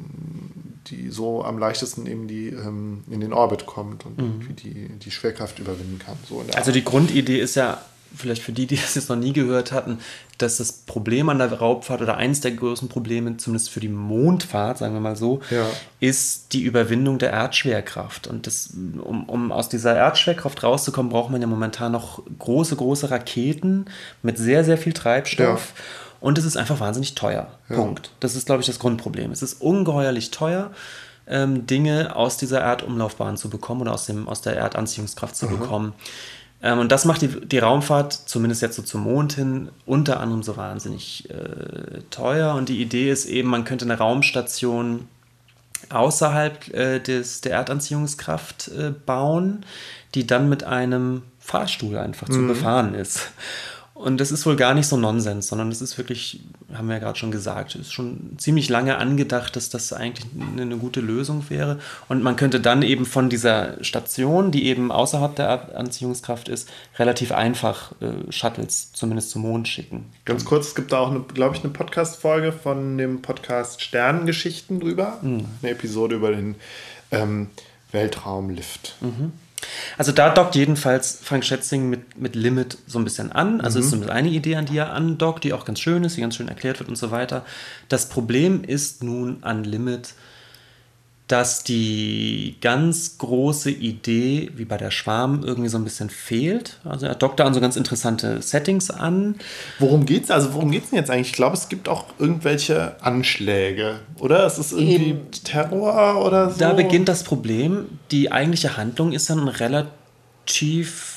die so am leichtesten eben die ähm, in den Orbit kommt und irgendwie die, die Schwerkraft überwinden kann. So Also die Grundidee ist ja, vielleicht für die, die das jetzt noch nie gehört hatten, dass das Problem an der Raubfahrt oder eines der größten Probleme, zumindest für die Mondfahrt, sagen wir mal so, Ja. ist die Überwindung der Erdschwerkraft. Und das, um, um aus dieser Erdschwerkraft rauszukommen, braucht man ja momentan noch große, große Raketen mit sehr, sehr viel Treibstoff. Und es ist einfach wahnsinnig teuer. Punkt. Das ist, glaube ich, das Grundproblem. Es ist ungeheuerlich teuer, ähm, Dinge aus dieser Erdumlaufbahn zu bekommen oder aus, dem, aus der Erdanziehungskraft zu bekommen. Ähm, und das macht die, die Raumfahrt, zumindest jetzt so zum Mond hin, unter anderem so wahnsinnig äh, teuer. Und die Idee ist eben, man könnte eine Raumstation außerhalb äh, des, der Erdanziehungskraft äh, bauen, die dann mit einem Fahrstuhl einfach zu befahren ist. Und das ist wohl gar nicht so Nonsens, sondern das ist wirklich, haben wir ja gerade schon gesagt, ist schon ziemlich lange angedacht, dass das eigentlich eine, gute Lösung wäre. Und man könnte dann eben von dieser Station, die eben außerhalb der Erdanziehungskraft ist, relativ einfach äh, Shuttles zumindest zum Mond schicken. Ganz kurz, es gibt da auch, glaube ich, eine Podcast-Folge von dem Podcast Sternengeschichten drüber. Mhm. Eine Episode über den ähm, Weltraumlift. Mhm. Also da dockt jedenfalls Frank Schätzing mit, mit Limit so ein bisschen an. Also ist zumindest eine Idee, an die er andockt, die auch ganz schön ist, die ganz schön erklärt wird und so weiter. Das Problem ist nun an Limit, dass die ganz große Idee, wie bei der Schwarm, irgendwie so ein bisschen fehlt. Also er dockt da an so ganz interessante Settings an. Worum geht's? Also worum geht's denn jetzt eigentlich? Ich glaube, es gibt auch irgendwelche Anschläge, oder? Es ist irgendwie Eben. Terror oder so. Da beginnt das Problem. Die eigentliche Handlung ist dann ein relativ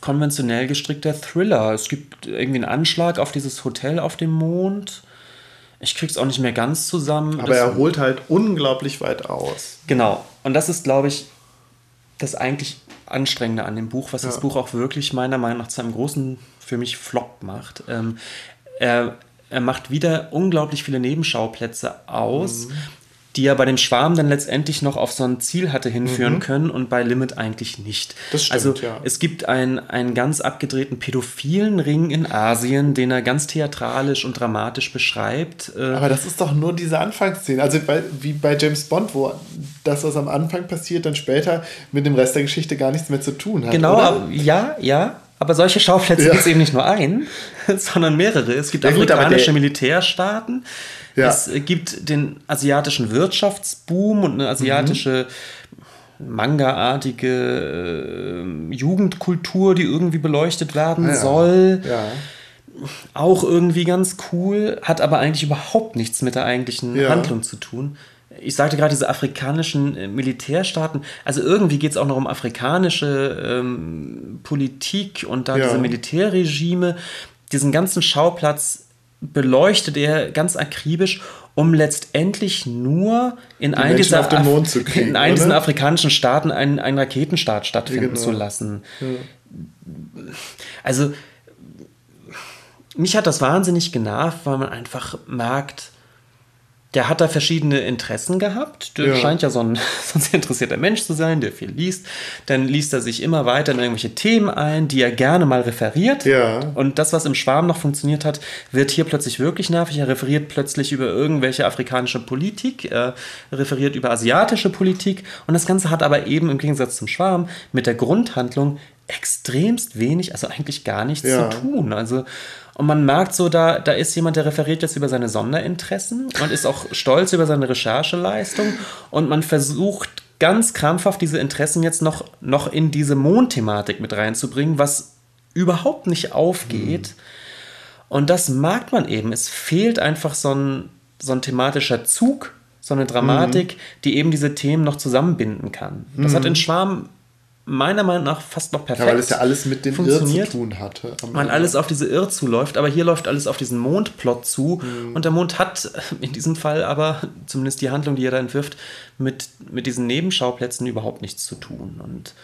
konventionell gestrickter Thriller. Es gibt irgendwie einen Anschlag auf dieses Hotel auf dem Mond. Ich krieg's auch nicht mehr ganz zusammen. Aber das, er holt halt unglaublich weit aus. Genau. Und das ist, glaube ich, das eigentlich Anstrengende an dem Buch, was ja. das Buch auch wirklich meiner Meinung nach zu einem großen, für mich, Flop macht. Ähm, er, er macht wieder unglaublich viele Nebenschauplätze aus. Mhm die ja bei dem Schwarm dann letztendlich noch auf so ein Ziel hatte hinführen mhm. können und bei Limit eigentlich nicht. Das stimmt, also ja. es gibt ein, einen ganz abgedrehten pädophilen Ring in Asien, den er ganz theatralisch und dramatisch beschreibt. Äh, Aber das ist doch nur diese Anfangsszene. Also bei, wie bei James Bond, wo das, was am Anfang passiert, dann später mit dem Rest der Geschichte gar nichts mehr zu tun hat. Genau, oder? ja, ja. Aber solche Schauplätze ja. gibt es eben nicht nur ein, sondern mehrere. Es gibt ja, afrikanische gut, Militärstaaten, ja. Es gibt den asiatischen Wirtschaftsboom und eine asiatische mhm. Manga-artige äh, Jugendkultur, die irgendwie beleuchtet werden ja. soll. Auch irgendwie ganz cool, hat aber eigentlich überhaupt nichts mit der eigentlichen. Handlung zu tun. Ich sagte gerade, diese afrikanischen äh, Militärstaaten, also irgendwie geht es auch noch um afrikanische ähm, Politik und da diese Militärregime. Diesen ganzen Schauplatz beleuchtet er ganz akribisch, um letztendlich nur in Die einen, dieser, kriegen, in einen dieser afrikanischen Staaten einen, einen Raketenstart stattfinden genau. zu lassen. Ja. Also, mich hat das wahnsinnig genervt, weil man einfach merkt, der hat da verschiedene Interessen gehabt. Der ja. scheint ja so ein, so ein sehr interessierter Mensch zu sein, der viel liest. Dann liest er sich immer weiter in irgendwelche Themen ein, die er gerne mal referiert. Ja. Und das, was im Schwarm noch funktioniert hat, wird hier plötzlich wirklich nervig. Er referiert plötzlich über irgendwelche afrikanische Politik, er referiert über asiatische Politik. Und das Ganze hat aber eben im Gegensatz zum Schwarm mit der Grundhandlung extremst wenig, also eigentlich gar nichts ja. zu tun. Also und man merkt so, da, da ist jemand, der referiert jetzt über seine Sonderinteressen und ist auch stolz über seine Rechercheleistung. Und man versucht ganz krampfhaft diese Interessen jetzt noch, noch in diese Mondthematik mit reinzubringen, was überhaupt nicht aufgeht. Mhm. Und das merkt man eben. Es fehlt einfach so ein, so ein thematischer Zug, so eine Dramatik, mhm. die eben diese Themen noch zusammenbinden kann. Das mhm. hat in Schwarm meiner Meinung nach fast noch perfekt. Ja, weil es ja alles mit dem Irr zu tun hatte. Weil alles auf diese Irr zuläuft, aber hier läuft alles auf diesen Mondplot zu. Mhm. Und der Mond hat in diesem Fall aber, zumindest die Handlung, die er da entwirft, mit, mit diesen Nebenschauplätzen überhaupt nichts zu tun. Und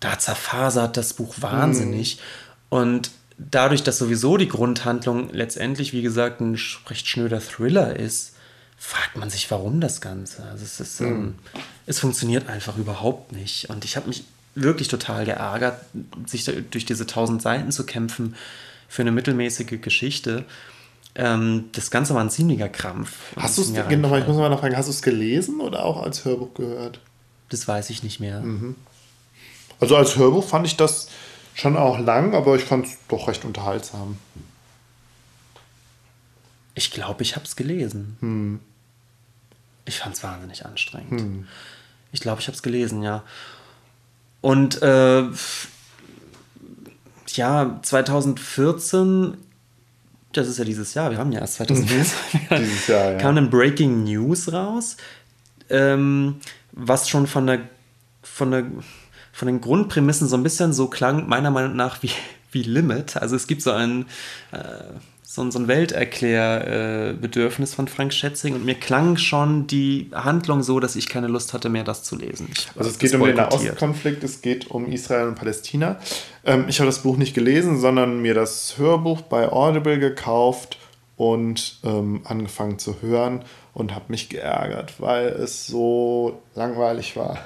da zerfasert das Buch wahnsinnig. Mhm. Und dadurch, dass sowieso die Grundhandlung letztendlich, wie gesagt, ein recht schnöder Thriller ist, fragt man sich, warum das Ganze. Also es, ist, mhm. ähm, es funktioniert einfach überhaupt nicht. Und ich habe mich wirklich total geärgert, sich durch diese tausend Seiten zu kämpfen für eine mittelmäßige Geschichte. Ähm, das Ganze war ein ziemlicher Krampf. Hast du es, genau, ich muss mal noch fragen, hast du es gelesen oder auch als Hörbuch gehört? Das weiß ich nicht mehr. Mhm. Also als Hörbuch fand ich das schon auch lang, aber ich fand es doch recht unterhaltsam. Ich glaube, ich habe es gelesen. Hm. Ich fand es wahnsinnig anstrengend. Hm. Ich glaube, ich habe es gelesen, ja. Und äh, ja, 2014, das ist ja dieses Jahr, wir haben ja erst 2014, dieses Jahr, ja. kam dann Breaking News raus, ähm, was schon von der, von der von den Grundprämissen so ein bisschen so klang, meiner Meinung nach, wie, wie Limit. Also es gibt so ein, äh, so, so ein Welterklärbedürfnis von Frank Schätzing und mir klang schon die Handlung so, dass ich keine Lust hatte mehr, das zu lesen. Ich also es geht um den Nahostkonflikt, es geht um Israel und Palästina. Ähm, ich habe das Buch nicht gelesen, sondern mir das Hörbuch bei Audible gekauft und ähm, angefangen zu hören und habe mich geärgert, weil es so langweilig war.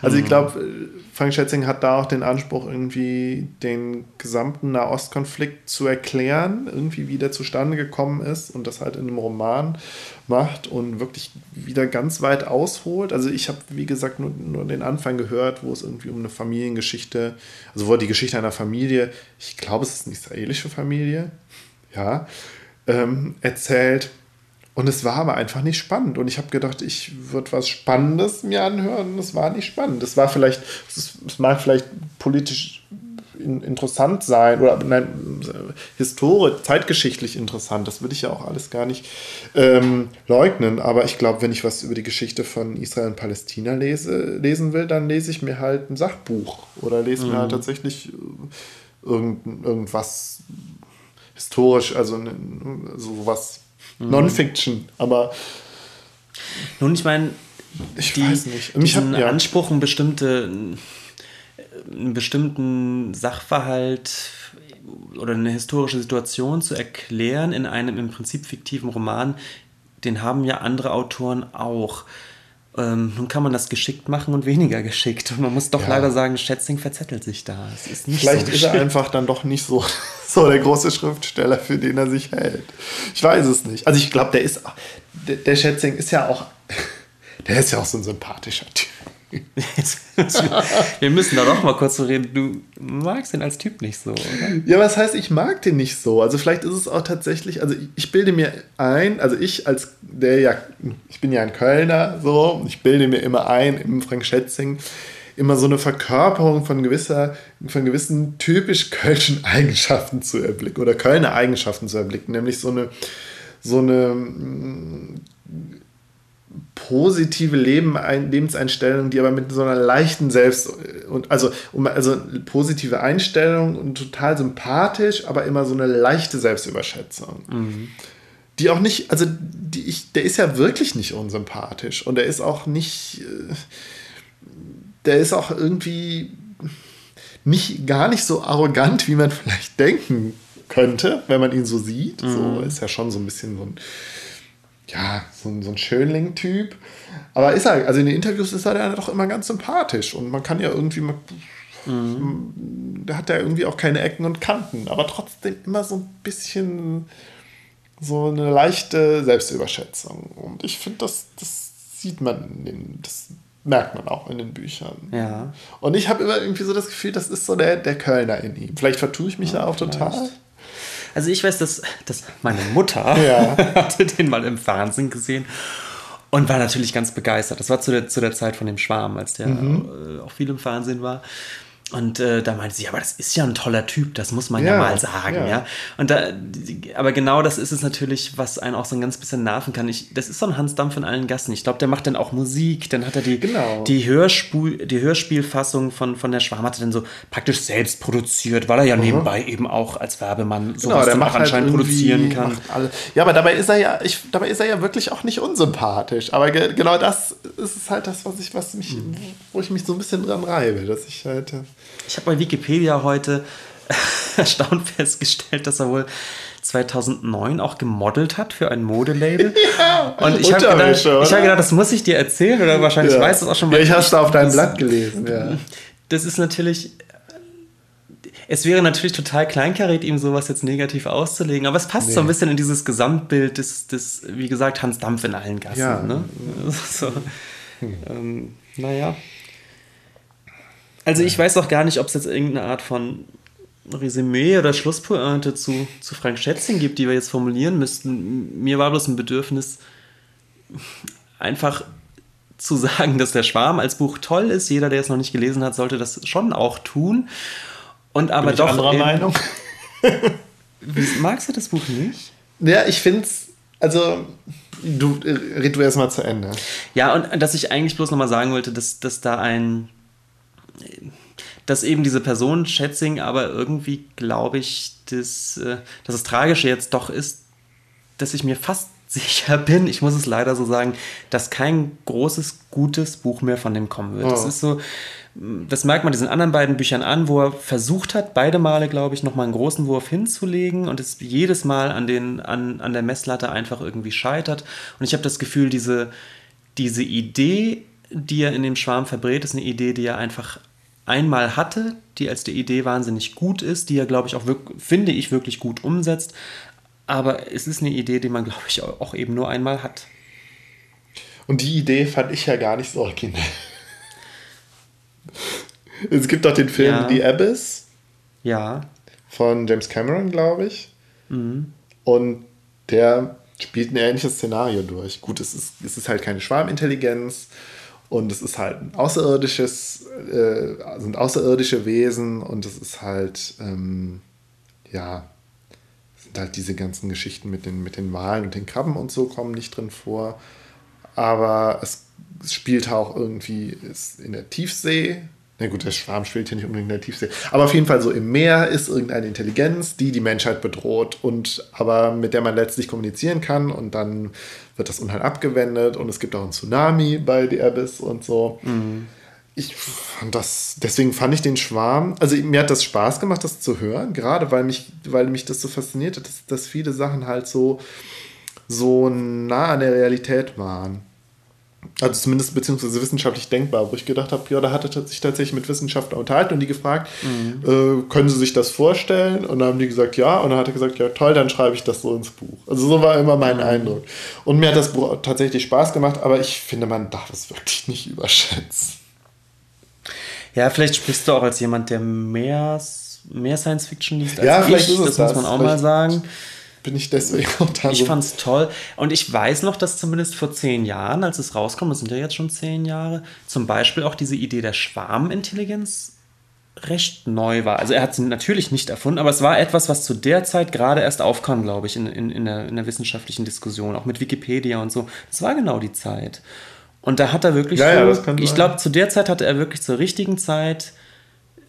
Also ich mhm. glaube, Frank Schätzing hat da auch den Anspruch, irgendwie den gesamten Nahostkonflikt zu erklären, irgendwie wie der zustande gekommen ist und das halt in einem Roman macht und wirklich wieder ganz weit ausholt. Also ich habe, wie gesagt, nur, nur den Anfang gehört, wo es irgendwie um eine Familiengeschichte, also wo die Geschichte einer Familie, ich glaube, es ist eine israelische Familie, ja, ähm, erzählt Und es war aber einfach nicht spannend. Und ich habe gedacht, ich würde was Spannendes mir anhören. Und es war nicht spannend. Es war vielleicht, es, es mag vielleicht politisch in, interessant sein oder nein, historisch, zeitgeschichtlich interessant. Das würde ich ja auch alles gar nicht ähm, leugnen. Aber ich glaube, wenn ich was über die Geschichte von Israel und Palästina lese, lesen will, dann lese ich mir halt ein Sachbuch oder lese mhm. mir halt mhm. tatsächlich äh, irgend, irgendwas historisch, also ne, sowas mhm. Non-Fiction, aber. Nun, ich meine, ich die, weiß nicht. Mich diesen hab, ja. Anspruch, einen, bestimmte, einen bestimmten Sachverhalt oder eine historische Situation zu erklären in einem im Prinzip fiktiven Roman, den haben ja andere Autoren auch. Ähm, nun kann man das geschickt machen und weniger geschickt. Und man muss doch ja. leider sagen, Schätzing verzettelt sich da. Ist Vielleicht so ist er einfach dann doch nicht so, so der große Schriftsteller, für den er sich hält. Ich weiß es nicht. Also ich glaube, der ist, der, der Schätzing ist ja auch, der ist ja auch so ein sympathischer Typ. Wir müssen da doch mal kurz so reden. Du magst den als Typ nicht so, oder? Ja, was heißt, ich mag den nicht so? Also vielleicht ist es auch tatsächlich, also ich bilde mir ein, also ich als der ja, ich bin ja ein Kölner, so, ich bilde mir immer ein, im Frank Schätzing, immer so eine Verkörperung von gewisser, von gewissen typisch kölschen Eigenschaften zu erblicken oder Kölner Eigenschaften zu erblicken, nämlich so eine, so eine positive Leben, Lebenseinstellung, die aber mit so einer leichten Selbst- und also, also positive Einstellung und total sympathisch, aber immer so eine leichte Selbstüberschätzung. Mhm. Die auch nicht, also die ich, der ist ja wirklich nicht unsympathisch und der ist auch nicht, äh, der ist auch irgendwie nicht gar nicht so arrogant, wie man vielleicht denken könnte, wenn man ihn so sieht. Mhm. So ist ja schon so ein bisschen so ein ja, so ein, so ein Schönling-Typ. Aber ist er, also in den Interviews ist er ja doch immer ganz sympathisch und man kann ja irgendwie, mhm. da hat er irgendwie auch keine Ecken und Kanten, aber trotzdem immer so ein bisschen so eine leichte Selbstüberschätzung. Und ich finde, das, das sieht man, in den, das merkt man auch in den Büchern. Ja. Und ich habe immer irgendwie so das Gefühl, das ist so der, der Kölner in ihm. Vielleicht vertue ich mich ja, da auch vielleicht. total. Also ich weiß, dass, dass meine Mutter ja. hatte den mal im Fernsehen gesehen und war natürlich ganz begeistert. Das war zu der, zu der Zeit von dem Schwarm, als der mhm. auch viel im Fernsehen war. Und äh, da meinte sie, aber das ist ja ein toller Typ, das muss man ja, ja mal sagen, ja. ja. Und da, aber genau das ist es natürlich, was einen auch so ein ganz bisschen nerven kann. Ich, das ist so ein Hans Dampf in allen Gassen. Ich glaube, der macht dann auch Musik, dann hat er die, genau. die, Hörspul, die Hörspielfassung von, von der Schwarm hat er dann so praktisch selbst produziert, weil er ja mhm. nebenbei eben auch als Werbemann sowas genau, der macht halt anscheinend produzieren kann. Ja, aber dabei ist er ja, ich, dabei ist er ja wirklich auch nicht unsympathisch. Aber ge genau das ist halt das, was ich, was mich, mhm. wo ich mich so ein bisschen dran reibe, dass ich halt. Ich habe bei Wikipedia heute erstaunt festgestellt, dass er wohl 2009 auch gemodelt hat für ein Modelabel. Ja, und ich habe gedacht, hab gedacht, das muss ich dir erzählen oder wahrscheinlich ja. weißt du es auch schon mal. Ja, ich habe es auf deinem Blatt gelesen. Ja. Das ist natürlich. Es wäre natürlich total kleinkariert, ihm sowas jetzt negativ auszulegen, aber es passt nee. so ein bisschen in dieses Gesamtbild des, des, wie gesagt, Hans Dampf in allen Gassen. Ja. Ne? So, hm. ähm, naja. Also ich weiß auch gar nicht, ob es jetzt irgendeine Art von Resümee oder Schlusspointe zu, zu Frank Schätzing gibt, die wir jetzt formulieren müssten. Mir war bloß ein Bedürfnis, einfach zu sagen, dass der Schwarm als Buch toll ist. Jeder, der es noch nicht gelesen hat, sollte das schon auch tun. Und aber Bin ich doch. Anderer Meinung. Wie, magst du das Buch nicht? Ja, ich finde es. Also, du red du erstmal zu Ende. Ja, und dass ich eigentlich bloß nochmal sagen wollte, dass, dass da ein dass eben diese Person Schätzing, aber irgendwie glaube ich, dass, äh, dass das Tragische jetzt doch ist, dass ich mir fast sicher bin, ich muss es leider so sagen, dass kein großes, gutes Buch mehr von dem kommen wird. Oh. Das ist so, das merkt man diesen anderen beiden Büchern an, wo er versucht hat, beide Male, glaube ich, nochmal einen großen Wurf hinzulegen und es jedes Mal an, den, an, an der Messlatte einfach irgendwie scheitert. Und ich habe das Gefühl, diese, diese Idee, die er in dem Schwarm verbrät, ist eine Idee, die er einfach einmal hatte, die als die Idee wahnsinnig gut ist, die er, glaube ich, auch, finde ich, wirklich gut umsetzt. Aber es ist eine Idee, die man, glaube ich, auch eben nur einmal hat. Und die Idee fand ich ja gar nicht so originell. es gibt doch den Film ja. The Abyss. Ja. Von James Cameron, glaube ich. Mhm. Und der spielt ein ähnliches Szenario durch. Gut, es ist, es ist halt keine Schwarmintelligenz und es ist halt ein außerirdisches, äh, sind außerirdische Wesen und es ist halt, ähm, ja, sind halt diese ganzen Geschichten mit den, mit den Walen und den Krabben und so kommen nicht drin vor. Aber es, es spielt auch irgendwie in der Tiefsee, na gut, der Schwarm spielt hier nicht unbedingt in der Tiefsee. Aber auf jeden Fall so im Meer ist irgendeine Intelligenz, die die Menschheit bedroht und aber mit der man letztlich kommunizieren kann und dann wird das Unheil abgewendet und es gibt auch einen Tsunami bei The Abyss und so. Mhm. Ich fand das, deswegen fand ich den Schwarm, also mir hat das Spaß gemacht, das zu hören, gerade weil mich, weil mich das so fasziniert hat, dass, dass viele Sachen halt so, so nah an der Realität waren. Also zumindest beziehungsweise wissenschaftlich denkbar, wo ich gedacht habe, ja, da hat er sich tatsächlich mit Wissenschaftlern unterhalten und die gefragt, mhm. äh, können Sie sich das vorstellen? Und dann haben die gesagt, ja. Und dann hat er gesagt, ja, toll, dann schreibe ich das so ins Buch. Also so war immer mein mhm. Eindruck. Und mir hat das Buch tatsächlich Spaß gemacht, aber ich finde, man darf es wirklich nicht überschätzen. Ja, vielleicht sprichst du auch als jemand, der mehr, mehr Science Fiction liest als ja, vielleicht ich. Ist es das, das muss man auch vielleicht. mal sagen bin ich deswegen auch da. Ich so. fand's toll. Und ich weiß noch, dass zumindest vor zehn Jahren, als es rauskam, das sind ja jetzt schon zehn Jahre, zum Beispiel auch diese Idee der Schwarmintelligenz recht neu war. Also er hat sie natürlich nicht erfunden, aber es war etwas, was zu der Zeit gerade erst aufkam, glaube ich, in, in, in, der, in der wissenschaftlichen Diskussion, auch mit Wikipedia und so. Das war genau die Zeit. Und da hat er wirklich, ja, so, ja, ich glaube, zu der Zeit hatte er wirklich zur richtigen Zeit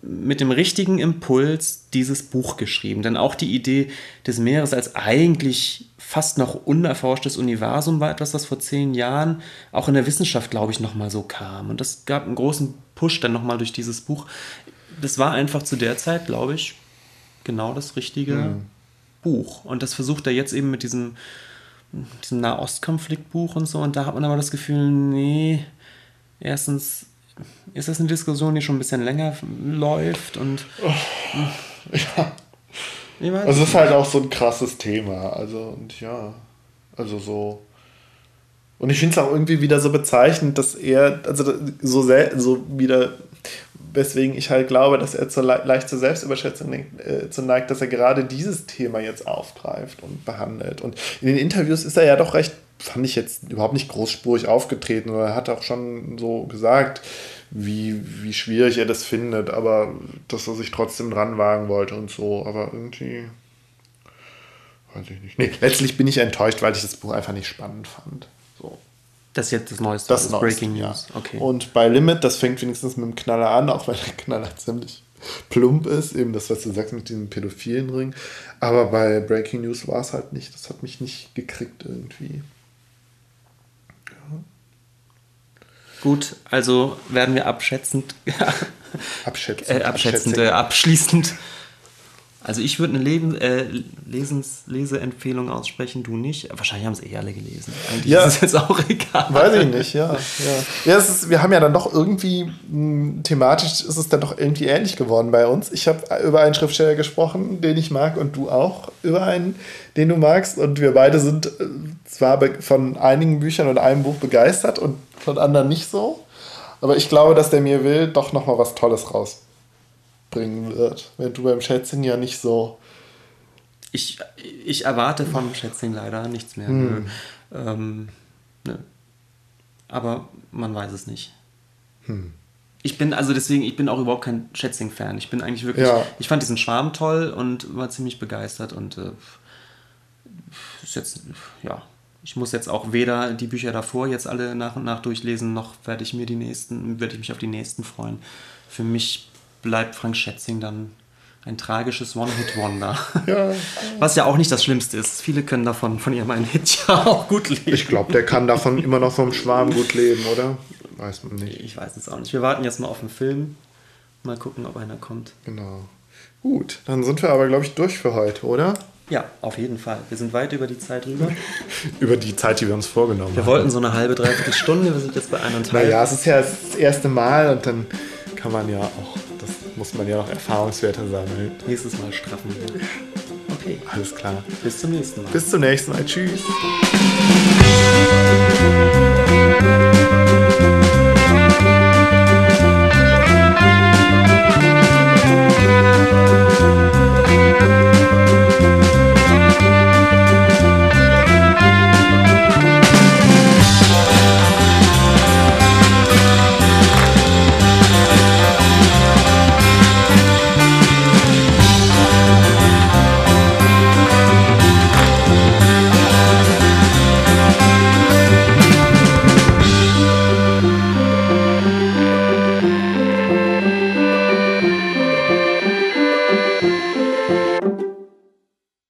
mit dem richtigen Impuls dieses Buch geschrieben. Denn auch die Idee des Meeres als eigentlich fast noch unerforschtes Universum war etwas, was vor zehn Jahren auch in der Wissenschaft, glaube ich, nochmal so kam. Und das gab einen großen Push dann nochmal durch dieses Buch. Das war einfach zu der Zeit, glaube ich, genau das richtige mhm. Buch. Und das versucht er jetzt eben mit diesem, diesem Nahostkonfliktbuch und so. Und da hat man aber das Gefühl, nee, erstens ist das eine Diskussion, die schon ein bisschen länger läuft und. Oh, ja. Also es ist halt auch so ein krasses Thema. Also, und ja. Also so. Und ich finde es auch irgendwie wieder so bezeichnend, dass er, also so, so wieder, weswegen ich halt glaube, dass er zur, leicht zur Selbstüberschätzung äh, zu neigt, dass er gerade dieses Thema jetzt aufgreift und behandelt. Und in den Interviews ist er ja doch recht fand ich jetzt überhaupt nicht großspurig aufgetreten. Oder er hat auch schon so gesagt, wie, wie schwierig er das findet, aber dass er sich trotzdem dran wagen wollte und so. Aber irgendwie. Weiß ich nicht. Nee, letztlich bin ich enttäuscht, weil ich das Buch einfach nicht spannend fand. So. Das ist jetzt das Neueste, das, das Neueste, Breaking News. Ja. Okay. Und bei Limit, das fängt wenigstens mit dem Knaller an, auch weil der Knaller ziemlich plump ist, eben das, was du sagst mit diesem pädophilen Ring. Aber bei Breaking News war es halt nicht. Das hat mich nicht gekriegt irgendwie. Gut, also werden wir abschätzend, abschätzend, äh, abschätzend äh, abschließend also ich würde eine Leben, äh, Lesens, Leseempfehlung aussprechen, du nicht. Wahrscheinlich haben es eh alle gelesen. Eigentlich ja, ist es jetzt auch egal. Weiß ich nicht, ja. Ja, ja es ist, wir haben ja dann doch irgendwie, mh, hm, thematisch ist es dann doch irgendwie ähnlich geworden bei uns. Ich habe über einen Schriftsteller gesprochen, den ich mag und du auch über einen, den du magst. Und wir beide sind äh, zwar von einigen Büchern und einem Buch begeistert und von anderen nicht so. Aber ich glaube, dass der mir will doch nochmal was Tolles raus bringen wird. Wenn du beim Schätzing ja nicht so. Ich, ich erwarte vom Schätzing leider nichts mehr. Hm. Ähm, ne. Aber man weiß es nicht. Hm. Ich bin also deswegen, ich bin auch überhaupt kein Schätzing-Fan. Ich bin eigentlich wirklich, ja. ich fand diesen Schwarm toll und war ziemlich begeistert und äh, ist jetzt, ja, ich muss jetzt auch weder die Bücher davor jetzt alle nach und nach durchlesen, noch werde ich mir die nächsten, werde ich mich auf die nächsten freuen. Für mich bleibt Frank Schätzing dann ein tragisches One-Hit-Wonder. Ja. Was ja auch nicht das Schlimmste ist. Viele können davon, von ihrem einen Hit ja auch gut leben. Ich glaube, der kann davon immer noch vom Schwarm gut leben, oder? Weiß man nicht. Ich weiß es auch nicht. Wir warten jetzt mal auf den Film. Mal gucken, ob einer kommt. Genau. Gut, dann sind wir aber, glaube ich, durch für heute, oder? Ja, auf jeden Fall. Wir sind weit über die Zeit rüber. über die Zeit, die wir uns vorgenommen wir haben. Wir wollten so eine halbe, dreiviertel Stunde. Wir sind jetzt bei eineinhalb. Naja, es ist ja das erste Mal und dann kann man ja auch muss man ja noch Erfahrungswerte sammeln. Nächstes Mal straffen wir. Okay. Alles klar. Bis zum nächsten Mal. Bis zum nächsten Mal. Tschüss.